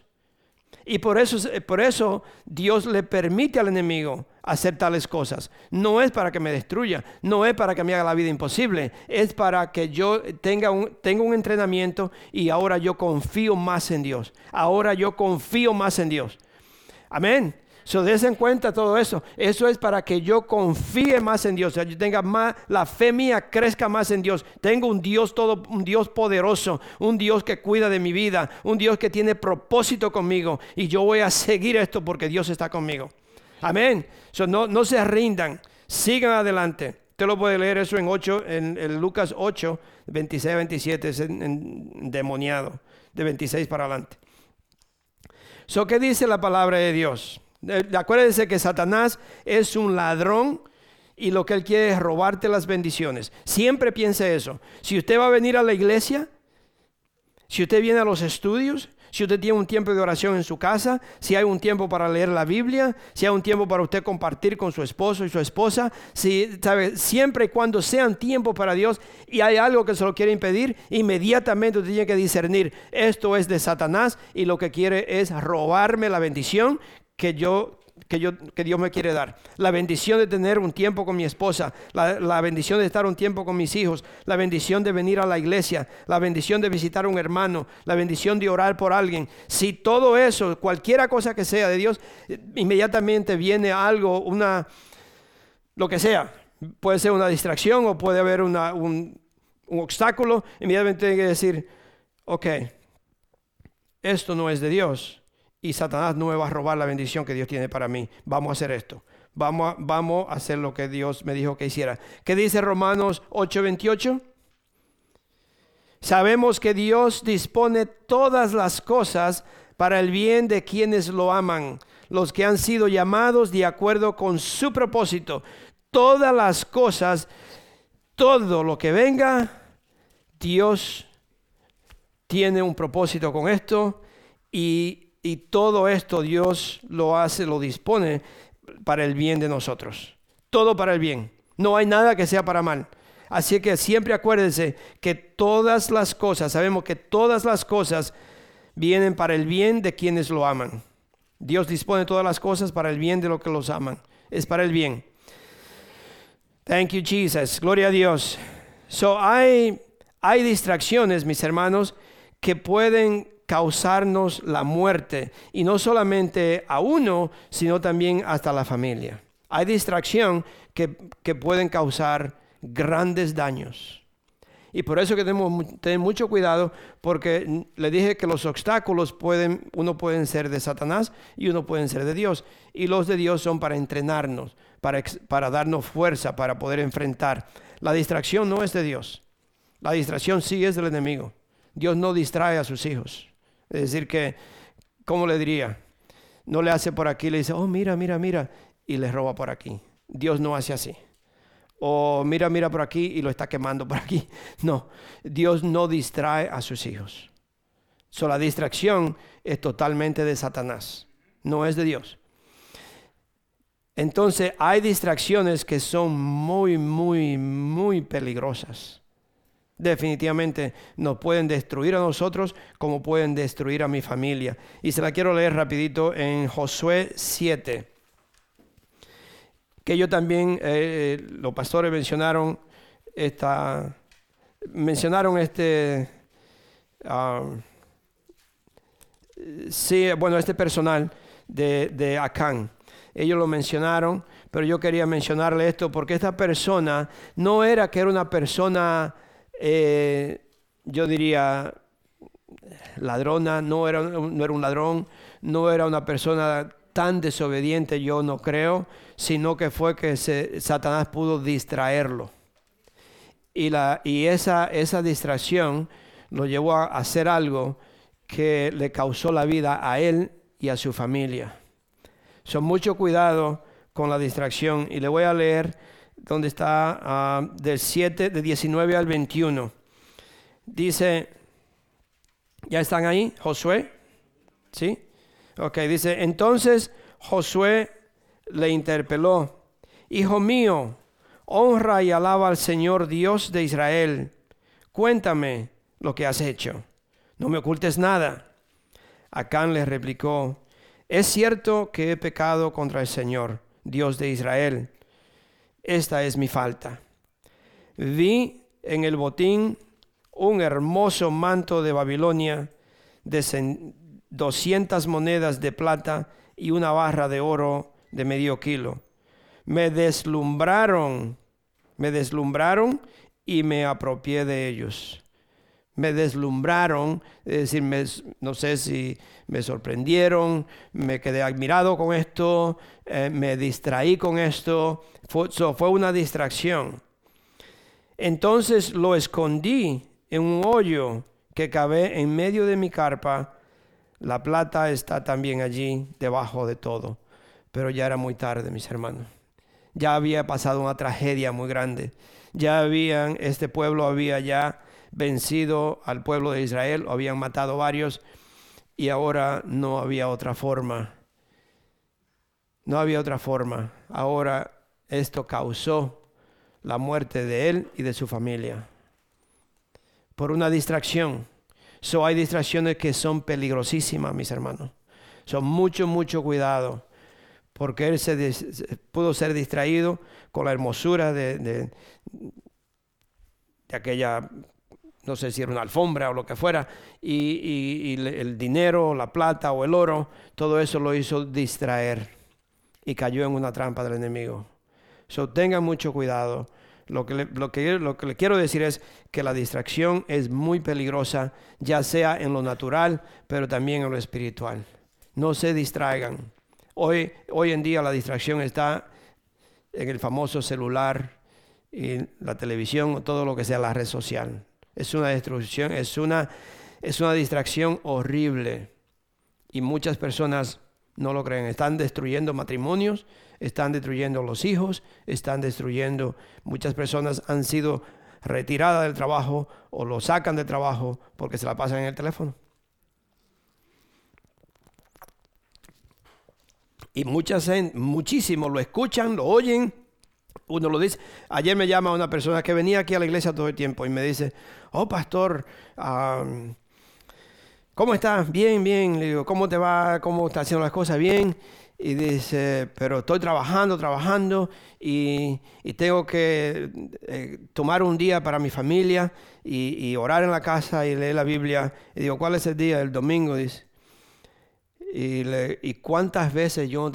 Speaker 2: Y por eso, por eso Dios le permite al enemigo hacer tales cosas. No es para que me destruya, no es para que me haga la vida imposible, es para que yo tenga un, tenga un entrenamiento y ahora yo confío más en Dios. Ahora yo confío más en Dios. Amén. So, des en cuenta todo eso. Eso es para que yo confíe más en Dios. O yo tenga más, la fe mía crezca más en Dios. Tengo un Dios todo, un Dios poderoso, un Dios que cuida de mi vida, un Dios que tiene propósito conmigo. Y yo voy a seguir esto porque Dios está conmigo. Amén. No, no se rindan. Sigan adelante. Usted lo puede leer eso en 8, en, Lucas 8, 26 27, es endemoniado, de 26 para adelante. So, ¿Qué dice la palabra de Dios? Acuérdense que Satanás es un ladrón y lo que él quiere es robarte las bendiciones. Siempre piense eso. Si usted va a venir a la iglesia, si usted viene a los estudios, si usted tiene un tiempo de oración en su casa, si hay un tiempo para leer la Biblia, si hay un tiempo para usted compartir con su esposo y su esposa, si sabe, siempre y cuando sean tiempo para Dios y hay algo que se lo quiere impedir, inmediatamente usted tiene que discernir, esto es de Satanás y lo que quiere es robarme la bendición que yo que, yo, que Dios me quiere dar. La bendición de tener un tiempo con mi esposa, la, la, bendición de estar un tiempo con mis hijos, la bendición de venir a la iglesia, la bendición de visitar a un hermano, la bendición de orar por alguien. Si todo eso, cualquiera cosa que sea de Dios, inmediatamente viene algo, una, lo que sea. Puede ser una distracción o puede haber una, un, un obstáculo. Inmediatamente tiene que decir, ok, esto no es de Dios y Satanás no me va a robar la bendición que Dios tiene para mí. Vamos a hacer esto. Vamos a, vamos a hacer lo que Dios me dijo que hiciera. ¿Qué dice Romanos 8:28? Sabemos que Dios dispone todas las cosas para el bien de quienes lo aman, los que han sido llamados de acuerdo con su propósito. Todas las cosas, todo lo que venga, Dios tiene un propósito con esto y, y todo esto Dios lo hace, lo dispone para el bien de nosotros. Todo para el bien. No hay nada que sea para mal. Así que siempre acuérdense que todas las cosas, sabemos que todas las cosas vienen para el bien de quienes lo aman. Dios dispone todas las cosas para el bien de los que los aman. Es para el bien. Thank you, Jesus. Gloria a Dios. So hay, hay distracciones, mis hermanos, que pueden causarnos la muerte. Y no solamente a uno, sino también hasta la familia. Hay distracción que, que pueden causar grandes daños. Y por eso que tenemos tener mucho cuidado, porque le dije que los obstáculos pueden, uno pueden ser de Satanás y uno pueden ser de Dios. Y los de Dios son para entrenarnos, para, para darnos fuerza, para poder enfrentar. La distracción no es de Dios. La distracción sí es del enemigo. Dios no distrae a sus hijos. Es decir, que, ¿cómo le diría? No le hace por aquí, le dice, oh, mira, mira, mira, y le roba por aquí. Dios no hace así o mira, mira por aquí y lo está quemando por aquí. No, Dios no distrae a sus hijos. So, la distracción es totalmente de Satanás, no es de Dios. Entonces hay distracciones que son muy, muy, muy peligrosas. Definitivamente nos pueden destruir a nosotros como pueden destruir a mi familia. Y se la quiero leer rapidito en Josué 7 que ellos también, eh, eh, los pastores mencionaron esta, mencionaron este, ah, sí, bueno, este personal de, de Acán. Ellos lo mencionaron, pero yo quería mencionarle esto porque esta persona no era que era una persona, eh, yo diría, ladrona, no era, no era un ladrón, no era una persona tan desobediente, yo no creo, sino que fue que Satanás pudo distraerlo. Y, la, y esa, esa distracción lo llevó a hacer algo que le causó la vida a él y a su familia. Son mucho cuidado con la distracción. Y le voy a leer donde está ah, del 7, de 19 al 21. Dice, ¿ya están ahí? Josué. ¿Sí? Ok, dice, entonces Josué le interpeló, Hijo mío, honra y alaba al Señor Dios de Israel. Cuéntame lo que has hecho. No me ocultes nada. Acán le replicó, es cierto que he pecado contra el Señor, Dios de Israel. Esta es mi falta. Vi en el botín un hermoso manto de Babilonia, 200 monedas de plata y una barra de oro de medio kilo. Me deslumbraron, me deslumbraron y me apropié de ellos. Me deslumbraron, es decir, no sé si me sorprendieron, me quedé admirado con esto, eh, me distraí con esto, fue, fue una distracción. Entonces lo escondí en un hoyo que cabé en medio de mi carpa la plata está también allí debajo de todo. Pero ya era muy tarde, mis hermanos. Ya había pasado una tragedia muy grande. Ya habían, este pueblo había ya vencido al pueblo de Israel, habían matado varios y ahora no había otra forma. No había otra forma. Ahora esto causó la muerte de él y de su familia por una distracción So hay distracciones que son peligrosísimas, mis hermanos. Son mucho, mucho cuidado. Porque él se pudo ser distraído con la hermosura de, de, aquella, no sé si era una alfombra o lo que fuera, y, el dinero, la plata o el oro, todo eso lo hizo distraer y cayó en una trampa del enemigo. So tengan mucho cuidado lo que, le, lo, que, lo que quiero decir es que la distracción es muy peligrosa, ya sea en lo natural, pero también en lo espiritual. No se distraigan. Hoy, hoy en día la distracción está en el famoso celular y la televisión o todo lo que sea la red social. Es una destrucción, es una, es una distracción horrible. Y muchas personas no lo creen. Están destruyendo matrimonios, están destruyendo los hijos, están destruyendo. Muchas personas han sido retiradas del trabajo o lo sacan del trabajo porque se la pasan en el teléfono. Y muchas, muchísimos lo escuchan, lo oyen. Uno lo dice. Ayer me llama una persona que venía aquí a la iglesia todo el tiempo y me dice, oh pastor, ¿cómo estás? Bien, bien. Le digo, ¿cómo te va? ¿Cómo estás haciendo las cosas? Bien. Y dice, pero estoy trabajando, trabajando y, tengo que eh, tomar un día para mi familia y, orar en la casa y leer la Biblia. Y digo, ¿cuál es el día? El domingo, dice. Y, y cuántas veces yo,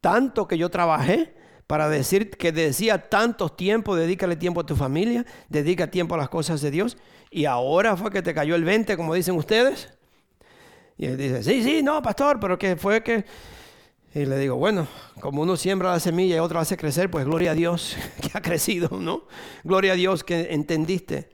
Speaker 2: tanto que yo trabajé para decir que decía tantos tiempos, dedícale tiempo a tu familia, dedica tiempo a las cosas de Dios. Y ahora fue que te cayó el 20, como dicen ustedes. Y él dice, sí, sí, no, pastor, pero que fue que y le digo, bueno, como uno siembra la semilla y otro hace crecer, pues gloria a Dios que ha crecido, ¿no? Gloria a Dios que entendiste.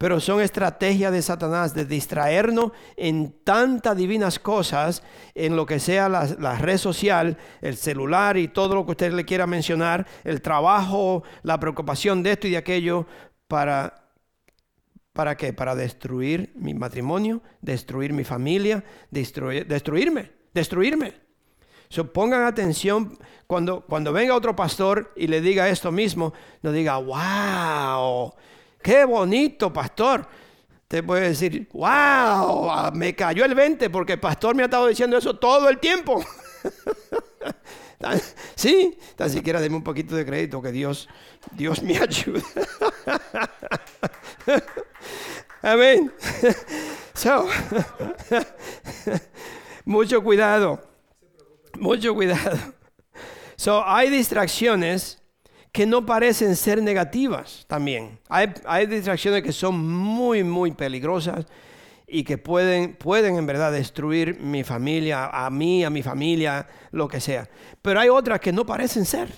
Speaker 2: Pero son estrategias de Satanás de distraernos en tantas divinas cosas, en lo que sea la, la, red social, el celular y todo lo que usted le quiera mencionar, el trabajo, la preocupación de esto y de aquello, para, ¿para qué? Para destruir mi matrimonio, destruir mi familia, destruir, destruirme, destruirme. So, pongan atención cuando, cuando venga otro pastor y le diga esto mismo, no diga, wow, qué bonito pastor. Te puede decir, wow, me cayó el 20 porque el pastor me ha estado diciendo eso todo el tiempo. sí, tan siquiera deme un poquito de crédito que Dios, Dios me ayuda. Amén. So, mucho cuidado. Mucho cuidado. So, hay distracciones que no parecen ser negativas también. Hay, distracciones que son muy, muy peligrosas y que pueden, pueden en verdad destruir mi familia, a mí, a mi familia, lo que sea. Pero hay otras que no parecen ser.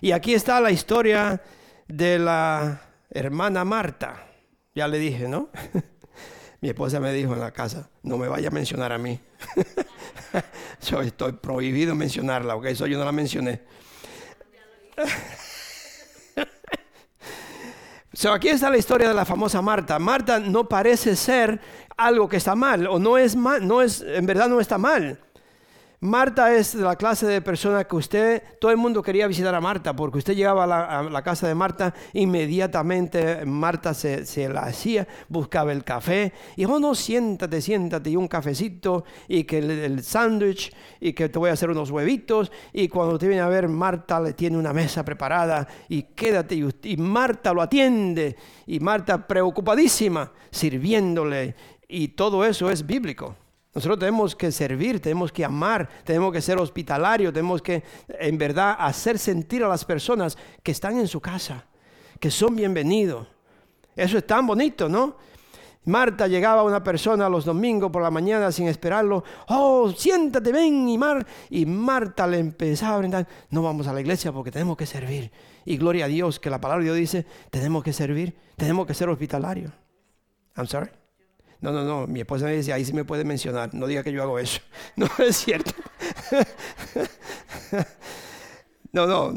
Speaker 2: Y aquí está la historia de la hermana Marta. Ya le dije, ¿no? Mi esposa me dijo en la casa, no me vaya a mencionar a mí. yo estoy prohibido mencionarla, ok, eso yo no la mencioné. so, aquí está la historia de la famosa Marta. Marta no parece ser algo que está mal, o no es mal, no es, en verdad no está mal. Marta es de la clase de persona que usted, todo el mundo quería visitar a Marta, porque usted llegaba a la, casa de Marta, inmediatamente Marta se, la hacía, buscaba el café, y oh no, siéntate, siéntate, y un cafecito, y que el, sándwich, y que te voy a hacer unos huevitos, y cuando te viene a ver, Marta le tiene una mesa preparada, y quédate, y, y Marta lo atiende, y Marta preocupadísima, sirviéndole, y todo eso es bíblico. Nosotros tenemos que servir, tenemos que amar, tenemos que ser hospitalarios, tenemos que en verdad hacer sentir a las personas que están en su casa, que son bienvenidos. Eso es tan bonito, ¿no? Marta llegaba a una persona los domingos por la mañana sin esperarlo. Oh, siéntate, ven, y, Mar y Marta le empezaba a brindar. No vamos a la iglesia porque tenemos que servir. Y gloria a Dios que la palabra de Dios dice, tenemos que servir, tenemos que ser hospitalarios. I'm sorry. No, no, no, mi esposa me dice, ahí sí me puede mencionar, no diga que yo hago eso. No es cierto. No, no,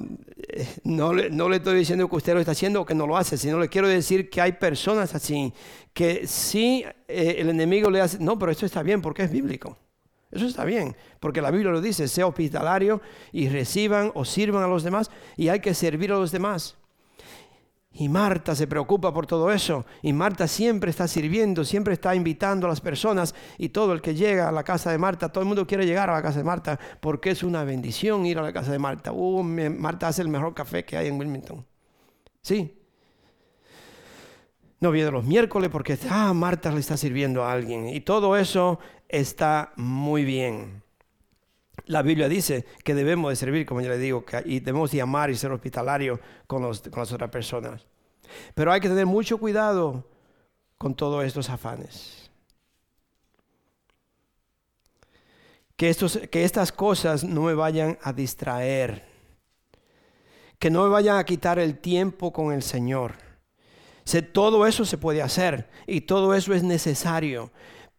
Speaker 2: eh, no le, no le estoy diciendo que usted lo está haciendo o que no lo hace, sino le quiero decir que hay personas así, que sí eh, el enemigo le hace, no, pero esto está bien porque es bíblico. Eso está bien, porque la Biblia lo dice, sea hospitalario y reciban o sirvan a los demás y hay que servir a los demás. Y Marta se preocupa por todo eso. Y Marta siempre está sirviendo, siempre está invitando a las personas. Y todo el que llega a la casa de Marta, todo el mundo quiere llegar a la casa de Marta porque es una bendición ir a la casa de Marta. Uh, Marta hace el mejor café que hay en Wilmington. Sí. No viene los miércoles porque ah, Marta le está sirviendo a alguien. Y todo eso está muy bien. La Biblia dice que debemos de servir, como yo le digo, y debemos de amar y ser hospitalarios con, las otras personas. Pero hay que tener mucho cuidado con todos estos afanes. Que, estos, que estas cosas no me vayan a distraer. Que no me vayan a quitar el tiempo con el Señor. todo eso se puede hacer y todo eso es necesario,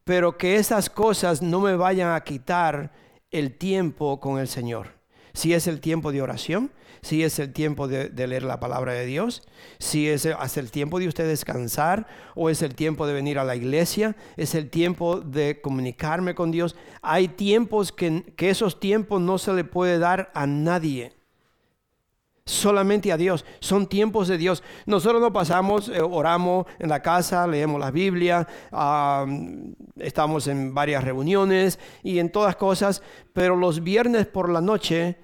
Speaker 2: pero que esas cosas no me vayan a quitar el tiempo con el Señor. Si es el tiempo de oración, si es el tiempo de, leer la palabra de Dios, si es, el tiempo de usted descansar o es el tiempo de venir a la iglesia, es el tiempo de comunicarme con Dios. Hay tiempos que, esos tiempos no se le puede dar a nadie solamente a Dios. Son tiempos de Dios. Nosotros no pasamos, eh, oramos en la casa, leemos la Biblia, estamos en varias reuniones y en todas cosas, pero los viernes por la noche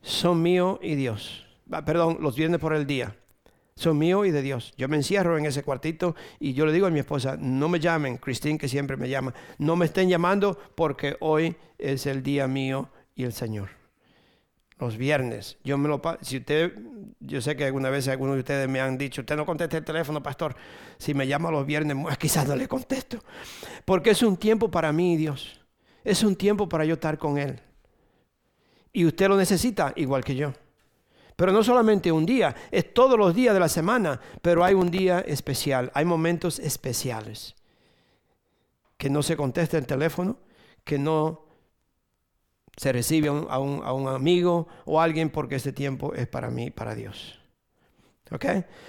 Speaker 2: son mío y Dios. Ah, perdón, los viernes por el día. Son mío y de Dios. Yo me encierro en ese cuartito y yo le digo a mi esposa, no me llamen, Cristín que siempre me llama, no me estén llamando porque hoy es el día mío y el Señor los viernes. Yo me lo si usted yo sé que alguna vez algunos de ustedes me han dicho, "Usted no contesta el teléfono, pastor." Si me llama los viernes, quizás no le contesto. Porque es un tiempo para mí, Dios. Es un tiempo para yo estar con él. Y usted lo necesita igual que yo. Pero no solamente un día, es todos los días de la semana, pero hay un día especial, hay momentos especiales. Que no se conteste el teléfono, que no se recibe a un, amigo o alguien porque este tiempo es para mí, para Dios. ¿Ok?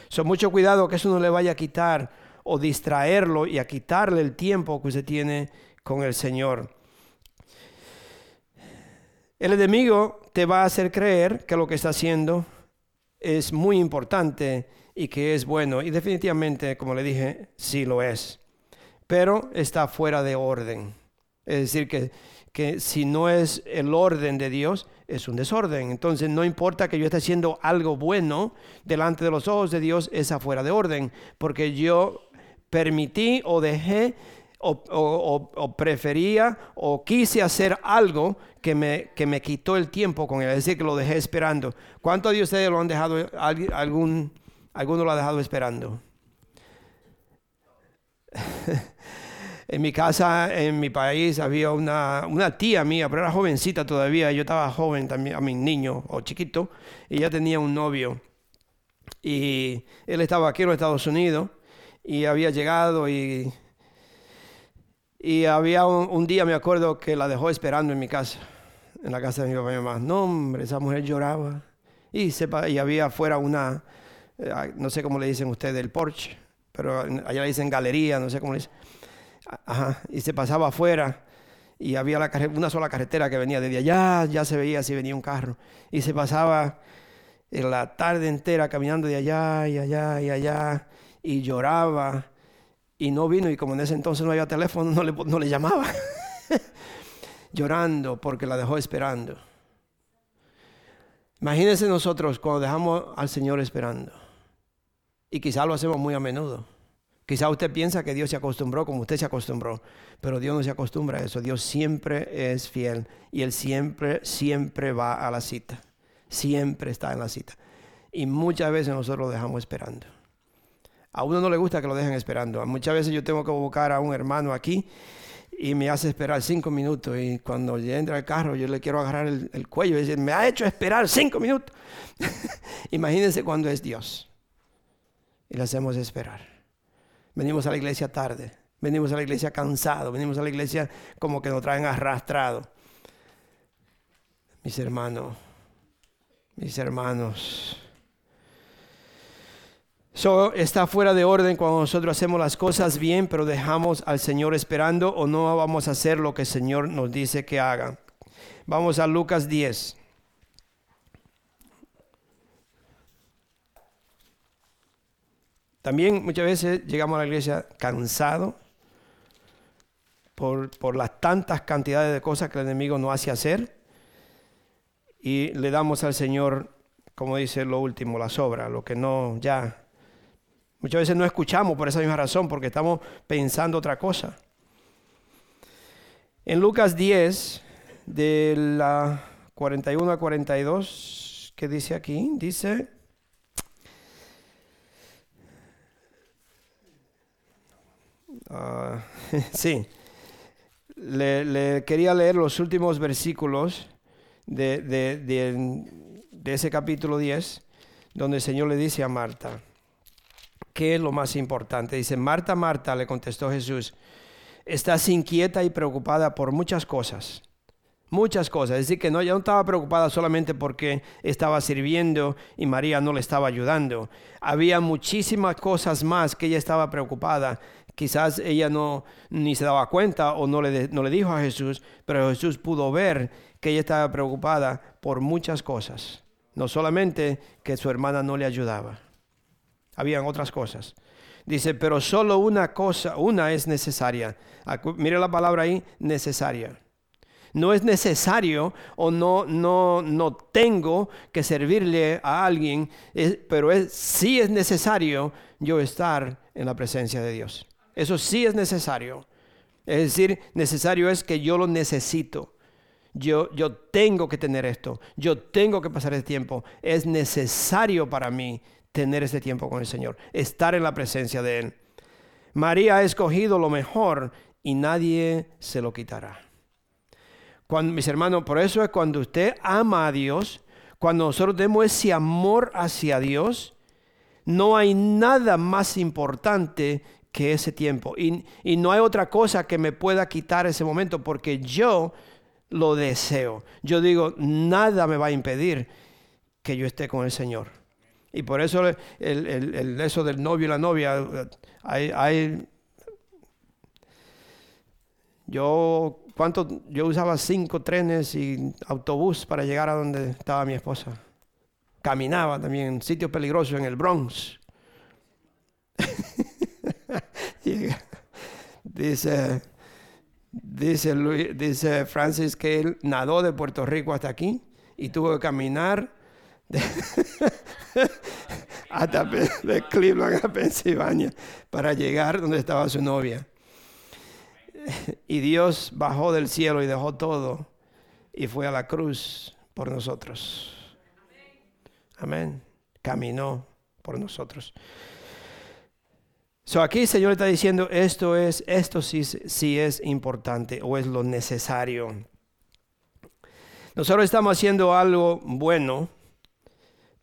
Speaker 2: So, mucho cuidado que eso no le vaya a quitar o distraerlo y a quitarle el tiempo que usted tiene con el Señor. El enemigo te va a hacer creer que lo que está haciendo es muy importante y que es bueno. Y definitivamente, como le dije, sí lo es. Pero está fuera de orden. Es decir, que que si no es el orden de Dios, es un desorden. Entonces no importa que yo esté haciendo algo bueno delante de los ojos de Dios, es afuera de orden, porque yo permití o dejé o, prefería o quise hacer algo que me, que me quitó el tiempo con él, es decir, que lo dejé esperando. ¿Cuántos de ustedes lo han dejado, algún, alguno lo ha dejado esperando? En mi casa, en mi país, había una, una, tía mía, pero era jovencita todavía. Yo estaba joven también, a mi niño o chiquito, y ella tenía un novio. Y él estaba aquí en los Estados Unidos y había llegado y, y había un, día, me acuerdo, que la dejó esperando en mi casa, en la casa de mi papá y mamá. No, hombre, esa mujer lloraba. Y, y había afuera una, eh, no sé cómo le dicen ustedes, el porche, pero allá le dicen galería, no sé cómo le dicen Ajá, y se pasaba afuera y había la una sola carretera que venía desde allá, ya se veía si venía un carro. Y se pasaba la tarde entera caminando de allá y allá y allá y lloraba y no vino y como en ese entonces no había teléfono, no le, no le llamaba. Llorando porque la dejó esperando. Imagínense nosotros cuando dejamos al Señor esperando. Y quizá lo hacemos muy a menudo. Quizá usted piensa que Dios se acostumbró como usted se acostumbró, pero Dios no se acostumbra a eso. Dios siempre es fiel y Él siempre, siempre va a la cita. Siempre está en la cita. Y muchas veces nosotros lo dejamos esperando. A uno no le gusta que lo dejen esperando. Muchas veces yo tengo que buscar a un hermano aquí y me hace esperar cinco minutos. Y cuando entra el carro, yo le quiero agarrar el, cuello y decir, me ha hecho esperar cinco minutos. Imagínense cuando es Dios. Y le hacemos esperar. Venimos a la iglesia tarde, venimos a la iglesia cansado, venimos a la iglesia como que nos traen arrastrado. Mis hermanos, mis hermanos. Eso está fuera de orden cuando nosotros hacemos las cosas bien, pero dejamos al Señor esperando o no vamos a hacer lo que el Señor nos dice que haga. Vamos a Lucas 10. También muchas veces llegamos a la iglesia cansados por, las tantas cantidades de cosas que el enemigo nos hace hacer y le damos al Señor, como dice lo último, la sobra, lo que no ya. Muchas veces no escuchamos por esa misma razón, porque estamos pensando otra cosa. En Lucas 10, de la 41 a 42, ¿qué dice aquí? Dice, Ah, sí, le, quería leer los últimos versículos de, de, ese capítulo 10, donde el Señor le dice a Marta, ¿qué es lo más importante? Dice, Marta, Marta, le contestó Jesús, estás inquieta y preocupada por muchas cosas. Muchas cosas. Es decir, que no, ya no estaba preocupada solamente porque estaba sirviendo y María no le estaba ayudando. Había muchísimas cosas más que ella estaba preocupada. Quizás ella no ni se daba cuenta o no le, no le dijo a Jesús, pero Jesús pudo ver que ella estaba preocupada por muchas cosas. No solamente que su hermana no le ayudaba. Habían otras cosas. Dice, pero solo una cosa, una es necesaria. Mire la palabra ahí, necesaria no es necesario o no, no, no tengo que servirle a alguien, pero es, sí es necesario yo estar en la presencia de Dios. Eso sí es necesario. Es decir, necesario es que yo lo necesito. Yo, yo tengo que tener esto. Yo tengo que pasar ese tiempo. Es necesario para mí tener ese tiempo con el Señor. Estar en la presencia de Él. María ha escogido lo mejor y nadie se lo quitará. Cuando, mis hermanos, por eso es cuando usted ama a Dios, cuando nosotros demos ese amor hacia Dios, no hay nada más importante que ese tiempo. Y, y, no hay otra cosa que me pueda quitar ese momento porque yo lo deseo. Yo digo, nada me va a impedir que yo esté con el Señor. Y por eso el, el, eso del novio y la novia, hay, hay yo ¿Cuánto? Yo usaba cinco trenes y autobús para llegar a donde estaba mi esposa. Caminaba también en sitios peligrosos en el Bronx. dice, dice, dice Francis que él nadó de Puerto Rico hasta aquí y tuvo que caminar hasta de Cleveland a Pensilvania para llegar donde estaba su novia. y Dios bajó del cielo y dejó todo y fue a la cruz por nosotros. Amén. Caminó por nosotros. So aquí el Señor está diciendo esto es, esto sí, sí es importante o es lo necesario. Nosotros estamos haciendo algo bueno,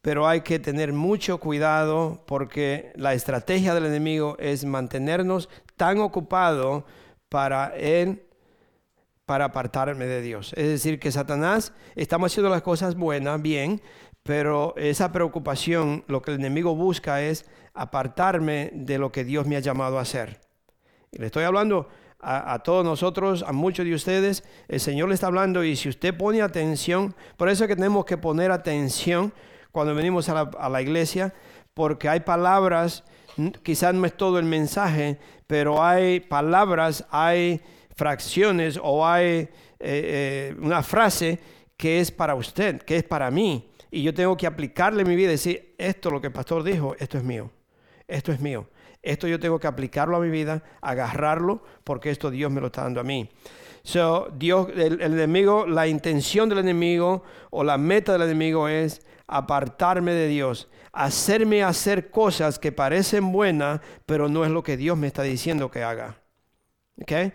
Speaker 2: pero hay que tener mucho cuidado porque la estrategia del enemigo es mantenernos tan ocupados para él, para apartarme de Dios. Es decir, que Satanás, estamos haciendo las cosas buenas, bien, pero esa preocupación, lo que el enemigo busca es apartarme de lo que Dios me ha llamado a hacer. Y le estoy hablando a, todos nosotros, a muchos de ustedes, el Señor le está hablando y si usted pone atención, por eso es que tenemos que poner atención cuando venimos a la, iglesia, porque hay palabras quizás no es todo el mensaje, pero hay palabras, hay fracciones o hay eh, eh, una frase que es para usted, que es para mí. Y yo tengo que aplicarle mi vida y decir, esto lo que el pastor dijo, esto es mío, esto es mío. Esto yo tengo que aplicarlo a mi vida, agarrarlo, porque esto Dios me lo está dando a mí. So, Dios, el enemigo, la intención del enemigo o la meta del enemigo es apartarme de Dios, hacerme hacer cosas que parecen buenas, pero no es lo que Dios me está diciendo que haga. ¿Okay?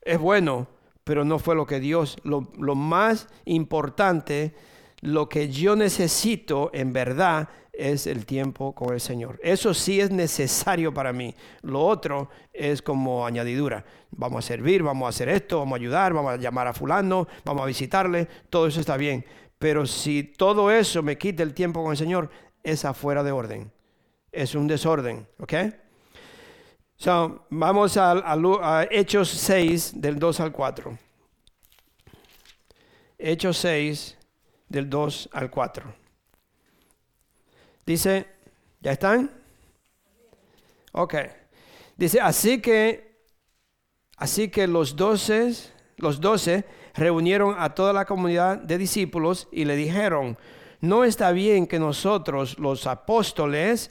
Speaker 2: Es bueno, pero no fue lo que Dios, lo, lo más importante, lo que yo necesito en verdad es el tiempo con el Señor. Eso sí es necesario para mí. Lo otro es como añadidura. Vamos a servir, vamos a hacer esto, vamos a ayudar, vamos a llamar a fulano, vamos a visitarle, todo eso está bien. Pero si todo eso me quita el tiempo con el Señor, es afuera de orden. Es un desorden, ¿ok? So, vamos a, Hechos 6, del 2 al 4. Hechos 6, del 2 al 4. Dice, ¿ya están? Ok. Dice, así que, así que los doce, los doce reunieron a toda la comunidad de discípulos y le dijeron, no está bien que nosotros, los apóstoles,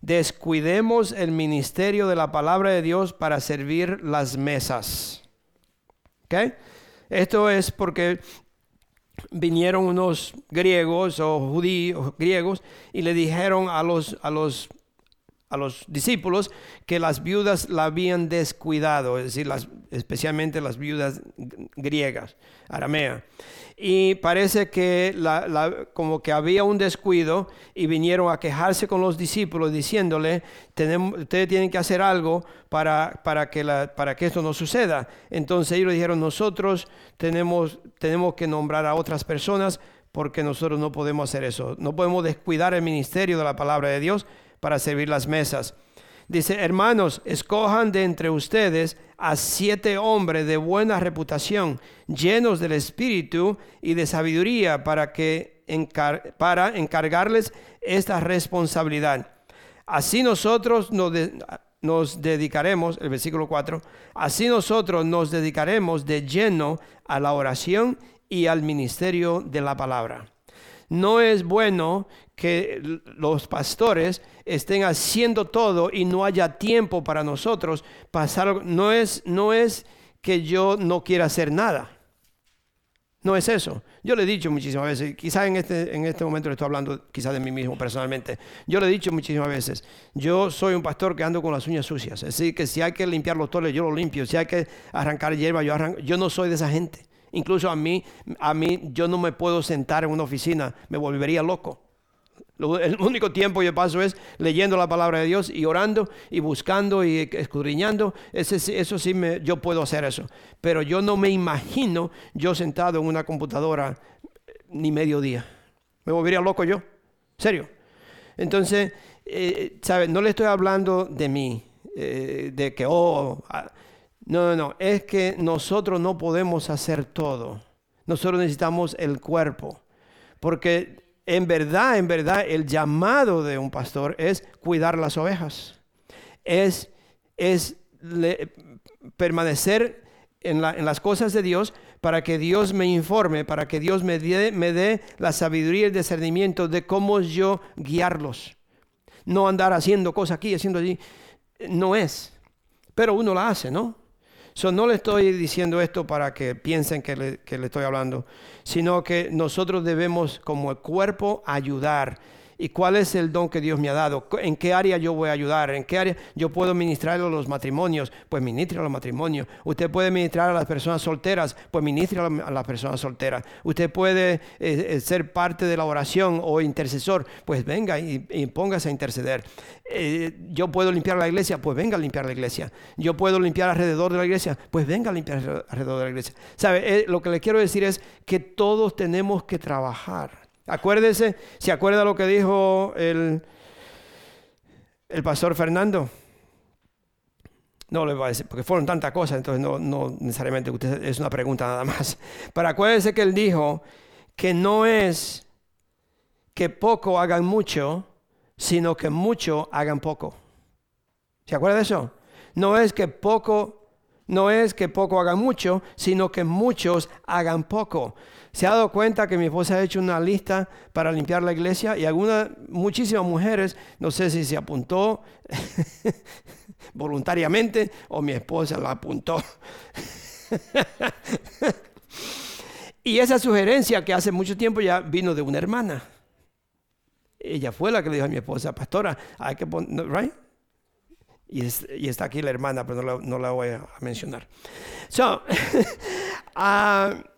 Speaker 2: descuidemos el ministerio de la palabra de Dios para servir las mesas. Esto es porque vinieron unos griegos o judíos griegos y le dijeron a los, a los a los discípulos que las viudas la habían descuidado, es decir, las, especialmente las viudas griegas, aramea. Y parece que como que había un descuido y vinieron a quejarse con los discípulos diciéndole, ustedes tienen que hacer algo para, para, que para que esto no suceda. Entonces ellos dijeron, nosotros tenemos, tenemos que nombrar a otras personas porque nosotros no podemos hacer eso. No podemos descuidar el ministerio de la palabra de Dios para servir las mesas. Dice, hermanos, escojan de entre ustedes a siete hombres de buena reputación, llenos del Espíritu y de sabiduría, para, que para encargarles esta responsabilidad. Así nosotros nos, nos dedicaremos, el versículo 4, así nosotros nos dedicaremos de lleno a la oración y al ministerio de la palabra. No es bueno que los pastores estén haciendo todo y no haya tiempo para nosotros pasar. No es, no es que yo no quiera hacer nada. No es eso. Yo le he dicho muchísimas veces, quizás en este, en este momento le estoy hablando quizás de mí mismo personalmente. Yo le he dicho muchísimas veces, yo soy un pastor que ando con las uñas sucias. Es decir, que si hay que limpiar los toles, yo lo limpio. Si hay que arrancar hierba, yo arranco. Yo no soy de esa gente. Incluso a mí, a mí, yo no me puedo sentar en una oficina, me volvería loco. El único tiempo que paso es leyendo la palabra de Dios y orando y buscando y escudriñando. eso sí, me, yo puedo hacer eso. Pero yo no me imagino yo sentado en una computadora ni medio día. Me volvería loco yo. ¿Serio? Entonces, eh, ¿sabes? No le estoy hablando de mí, eh, de que, oh, ah, no, no, no. Es que nosotros no podemos hacer todo. Nosotros necesitamos el cuerpo. Porque en verdad, en verdad, el llamado de un pastor es cuidar las ovejas. Es, es permanecer en, las cosas de Dios para que Dios me informe, para que Dios me dé, me dé la sabiduría y el discernimiento de cómo yo guiarlos. No andar haciendo cosas aquí, haciendo allí. No es. Pero uno la hace, ¿no? No le estoy diciendo esto para que piensen que le, que le estoy hablando, sino que nosotros debemos como el cuerpo ayudar y cuál es el don que Dios me ha dado, en qué área yo voy a ayudar, en qué área yo puedo ministrar a los matrimonios, pues ministre a los matrimonios. Usted puede ministrar a las personas solteras, pues ministre a las personas solteras. Usted puede eh, eh, ser parte de la oración o intercesor, pues venga y, póngase a interceder. Eh, yo puedo limpiar la iglesia, pues venga a limpiar la iglesia. Yo puedo limpiar alrededor de la iglesia, pues venga a limpiar alrededor de la iglesia. ¿Sabe? lo que le quiero decir es que todos tenemos que trabajar Acuérdese, ¿se acuerda lo que dijo el, el pastor Fernando? No le voy a decir, porque fueron tantas cosas, entonces no, no necesariamente usted es una pregunta nada más. Pero acuérdese que él dijo que no es que poco hagan mucho, sino que mucho hagan poco. ¿Se acuerda de eso? No es que poco no es que poco hagan mucho, sino que muchos hagan poco. Se ha dado cuenta que mi esposa ha hecho una lista para limpiar la iglesia y algunas, muchísimas mujeres, no sé si se apuntó voluntariamente o mi esposa la apuntó. y esa sugerencia que hace mucho tiempo ya vino de una hermana. Ella fue la que le dijo a mi esposa, pastora, hay que poner, right? Y, está aquí la hermana, pero no la, voy a mencionar. So, uh,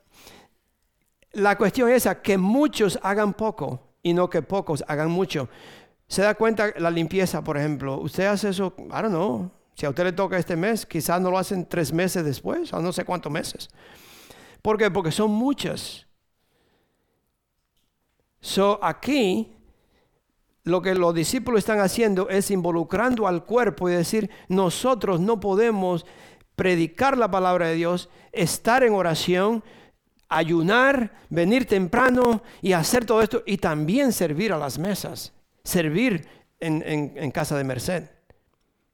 Speaker 2: la cuestión es que muchos hagan poco y no que pocos hagan mucho. ¿Se da cuenta la limpieza, por ejemplo? Usted hace eso, I don't know. Si a usted le toca este mes, quizás no lo hacen tres meses después, o no sé cuántos meses. ¿Por qué? Porque son muchas. So, aquí lo que los discípulos están haciendo es involucrando al cuerpo y decir, nosotros no podemos predicar la palabra de Dios, estar en oración, ayunar, venir temprano y hacer todo esto y también servir a las mesas, servir en, casa de merced.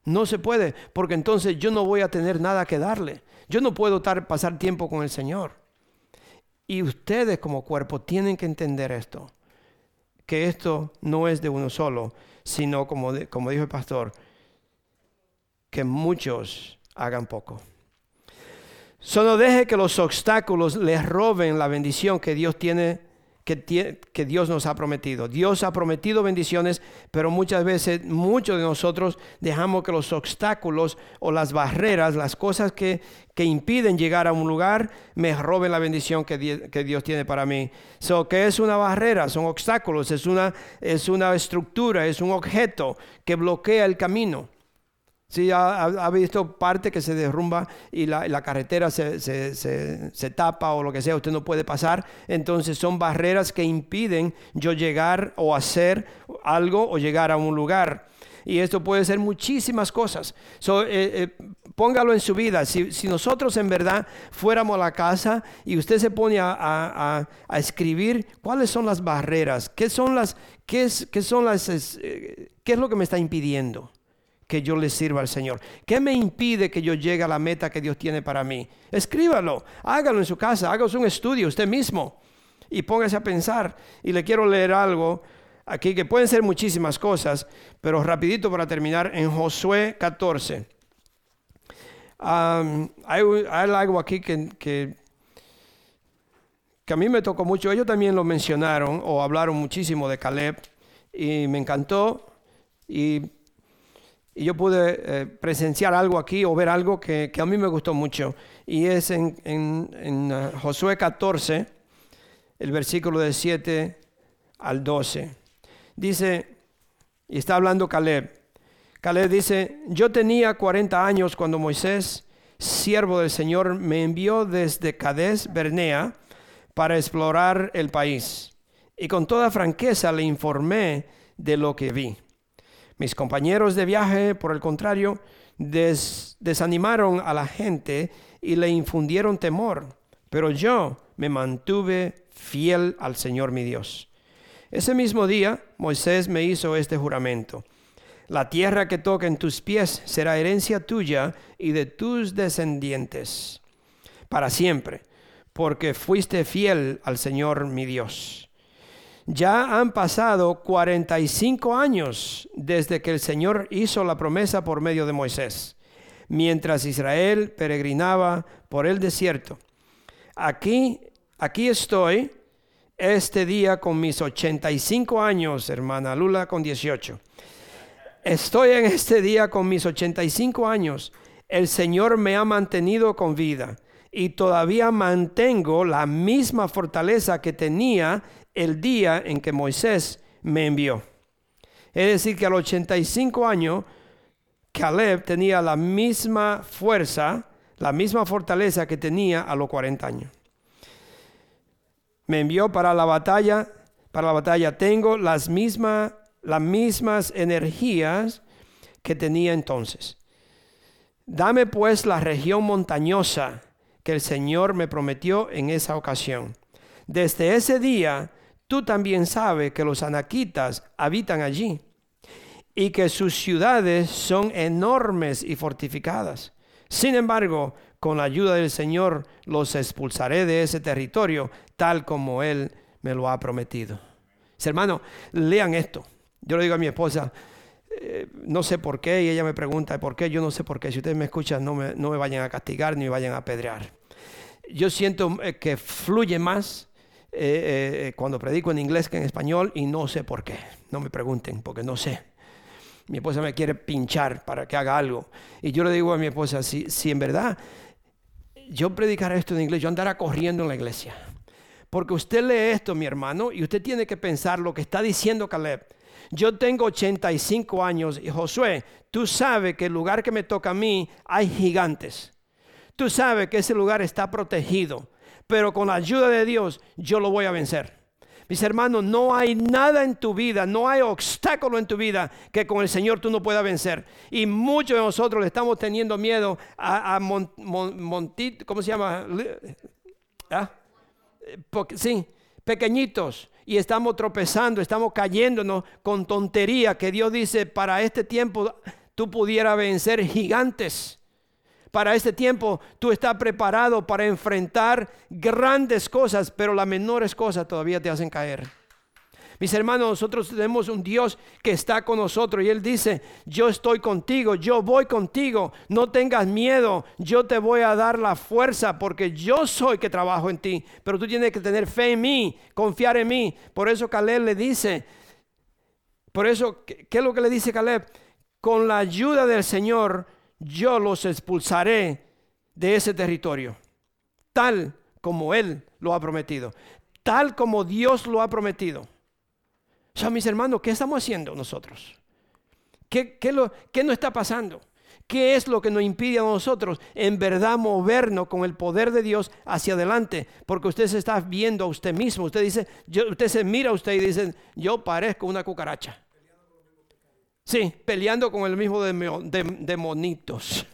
Speaker 2: No se puede, porque entonces yo no voy a tener nada que darle. Yo no puedo pasar tiempo con el Señor. Y ustedes como cuerpo tienen que entender esto que esto no es de uno solo, sino como, como dijo el pastor, que muchos hagan poco. Solo deje que los obstáculos les roben la bendición que Dios tiene, que, que, Dios nos ha prometido. Dios ha prometido bendiciones, pero muchas veces muchos de nosotros dejamos que los obstáculos o las barreras, las cosas que, que impiden llegar a un lugar, me roben la bendición que, que Dios tiene para mí. So, ¿Qué es una barrera? Son obstáculos, es una, es una estructura, es un objeto que bloquea el camino. Si ha, visto parte que se derrumba y la, carretera se, se, tapa o lo que sea, usted no puede pasar. Entonces son barreras que impiden yo llegar o hacer algo o llegar a un lugar. Y esto puede ser muchísimas cosas. So, eh, eh, póngalo en su vida. Si, nosotros en verdad fuéramos a la casa y usted se pone a, escribir cuáles son las barreras, qué son las, qué es, qué son las, eh, qué es lo que me está impidiendo que yo le sirva al Señor? ¿Qué me impide que yo llegue a la meta que Dios tiene para mí? Escríbalo, hágalo en su casa, hágase un estudio usted mismo y póngase a pensar. Y le quiero leer algo aquí que pueden ser muchísimas cosas, pero rapidito para terminar, en Josué 14. hay, algo aquí que, que, que a mí me tocó mucho. Ellos también lo mencionaron o hablaron muchísimo de Caleb y me encantó. Y y yo pude eh, presenciar algo aquí o ver algo que, a mí me gustó mucho. Y es en, uh, Josué 14, el versículo de 7 al 12. Dice, y está hablando Caleb. Caleb dice, yo tenía 40 años cuando Moisés, siervo del Señor, me envió desde Cades, Bernea, para explorar el país. Y con toda franqueza le informé de lo que vi. Mis compañeros de viaje, por el contrario, desanimaron a la gente y le infundieron temor, pero yo me mantuve fiel al Señor mi Dios. Ese mismo día Moisés me hizo este juramento. La tierra que toca en tus pies será herencia tuya y de tus descendientes para siempre, porque fuiste fiel al Señor mi Dios. Ya han pasado 45 años desde que el Señor hizo la promesa por medio de Moisés, mientras Israel peregrinaba por el desierto. Aquí, aquí estoy este día con mis 85 años, hermana Lula con 18. Estoy en este día con mis 85 años. El Señor me ha mantenido con vida y todavía mantengo la misma fortaleza que tenía el día en que Moisés me envió. Es decir, que a los 85 años, Caleb tenía la misma fuerza, la misma fortaleza que tenía a los 40 años. Me envió para la batalla, para la batalla tengo las mismas, las mismas energías que tenía entonces. Dame pues la región montañosa que el Señor me prometió en esa ocasión. Desde ese día tú también sabes que los anaquitas habitan allí y que sus ciudades son enormes y fortificadas. Sin embargo, con la ayuda del Señor los expulsaré de ese territorio, tal como Él me lo ha prometido. Hermano, lean esto. Yo le digo a mi esposa, eh, no sé por qué, y ella me pregunta por qué, yo no sé por qué. Si ustedes me escuchan, no me, no me vayan a castigar ni me vayan a apedrear. Yo siento eh, que fluye más eh, eh, cuando predico en inglés que en español y no sé por qué. No me pregunten porque no sé. Mi esposa me quiere pinchar para que haga algo. Y yo le digo a mi esposa, si, si en verdad yo predicara esto en inglés, yo andara corriendo en la iglesia. Porque usted lee esto, mi hermano, y usted tiene que pensar lo que está diciendo Caleb. Yo tengo 85 años y Josué, tú sabes que el lugar que me toca a mí hay gigantes. Tú sabes que ese lugar está protegido pero con la ayuda de Dios yo lo voy a vencer. Mis hermanos, no hay nada en tu vida, no hay obstáculo en tu vida que con el Señor tú no puedas vencer. Y muchos de nosotros estamos teniendo miedo a, a ¿cómo se llama? ¿Ah? sí, pequeñitos. Y estamos tropezando, estamos cayéndonos con tontería que Dios dice, para este tiempo tú pudieras vencer gigantes para este tiempo tú estás preparado para enfrentar grandes cosas, pero las menores cosas todavía te hacen caer. Mis hermanos, nosotros tenemos un Dios que está con nosotros y Él dice, yo estoy contigo, yo voy contigo, no tengas miedo, yo te voy a dar la fuerza porque yo soy que trabajo en ti, pero tú tienes que tener fe en mí, confiar en mí. Por eso Caleb le dice, por eso, ¿qué, es lo que le dice Caleb? Con la ayuda del Señor, yo los expulsaré de ese territorio, tal como Él lo ha prometido, tal como Dios lo ha prometido. O sea, mis hermanos, ¿qué estamos haciendo nosotros? ¿Qué, qué, lo, ¿Qué nos está pasando? ¿Qué es lo que nos impide a nosotros en verdad movernos con el poder de Dios hacia adelante? Porque usted se está viendo a usted mismo. Usted dice, yo, usted se mira a usted y dice, yo parezco una cucaracha. Sí, peleando con el mismo de, monitos.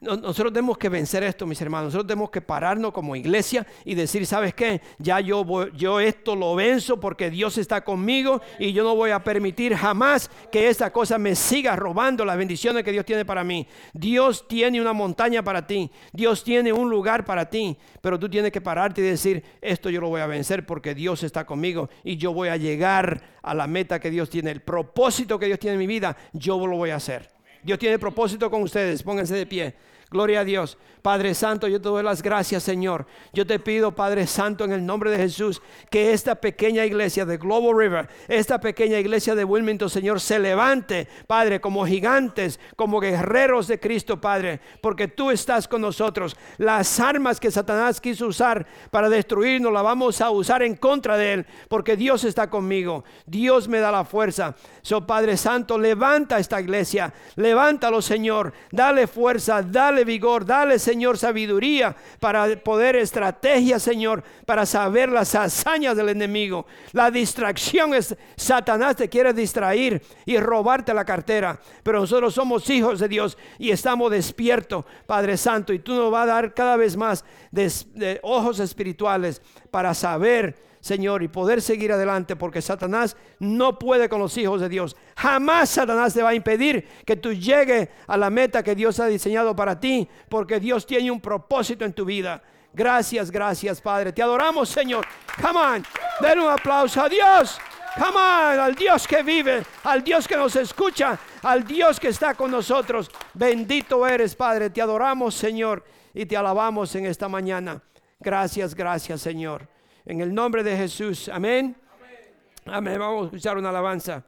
Speaker 2: Nosotros tenemos que vencer esto, mis hermanos. Nosotros tenemos que pararnos como iglesia y decir, ¿sabes qué? Ya yo, yo esto lo venzo porque Dios está conmigo y yo no voy a permitir jamás que esta cosa me siga robando las bendiciones que Dios tiene para mí. Dios tiene una montaña para ti. Dios tiene un lugar para ti. Pero tú tienes que pararte y decir, esto yo lo voy a vencer porque Dios está conmigo y yo voy a llegar a la meta que Dios tiene, el propósito que Dios tiene en mi vida, yo lo voy a hacer. Dios tiene propósito con ustedes. Pónganse de pie. Gloria a Dios. Padre Santo, yo te doy las gracias, Señor. Yo te pido, Padre Santo, en el nombre de Jesús, que esta pequeña iglesia de Global River, esta pequeña iglesia de Wilmington, Señor, se levante, Padre, como gigantes, como guerreros de Cristo, Padre, porque tú estás con nosotros. Las armas que Satanás quiso usar para destruirnos, las vamos a usar en contra de él, porque Dios está conmigo. Dios me da la fuerza. So, Padre Santo, levanta esta iglesia, levántalo, Señor. Dale fuerza, dale vigor, dale, Señor Señor, sabiduría para poder estrategia, Señor, para saber las hazañas del enemigo. La distracción es, Satanás te quiere distraer y robarte la cartera, pero nosotros somos hijos de Dios y estamos despiertos, Padre Santo, y tú nos vas a dar cada vez más de ojos espirituales para saber Señor, y poder seguir adelante, porque Satanás no puede con los hijos de Dios. Jamás Satanás te va a impedir que tú llegues a la meta que Dios ha diseñado para ti, porque Dios tiene un propósito en tu vida. Gracias, gracias, Padre. Te adoramos, Señor. Come on, den un aplauso a Dios. Come on, al Dios que vive, al Dios que nos escucha, al Dios que está con nosotros. Bendito eres, Padre. Te adoramos, Señor, y te alabamos en esta mañana. Gracias, gracias, Señor. En el nombre de Jesús. Amén. Amén. Vamos a escuchar una alabanza.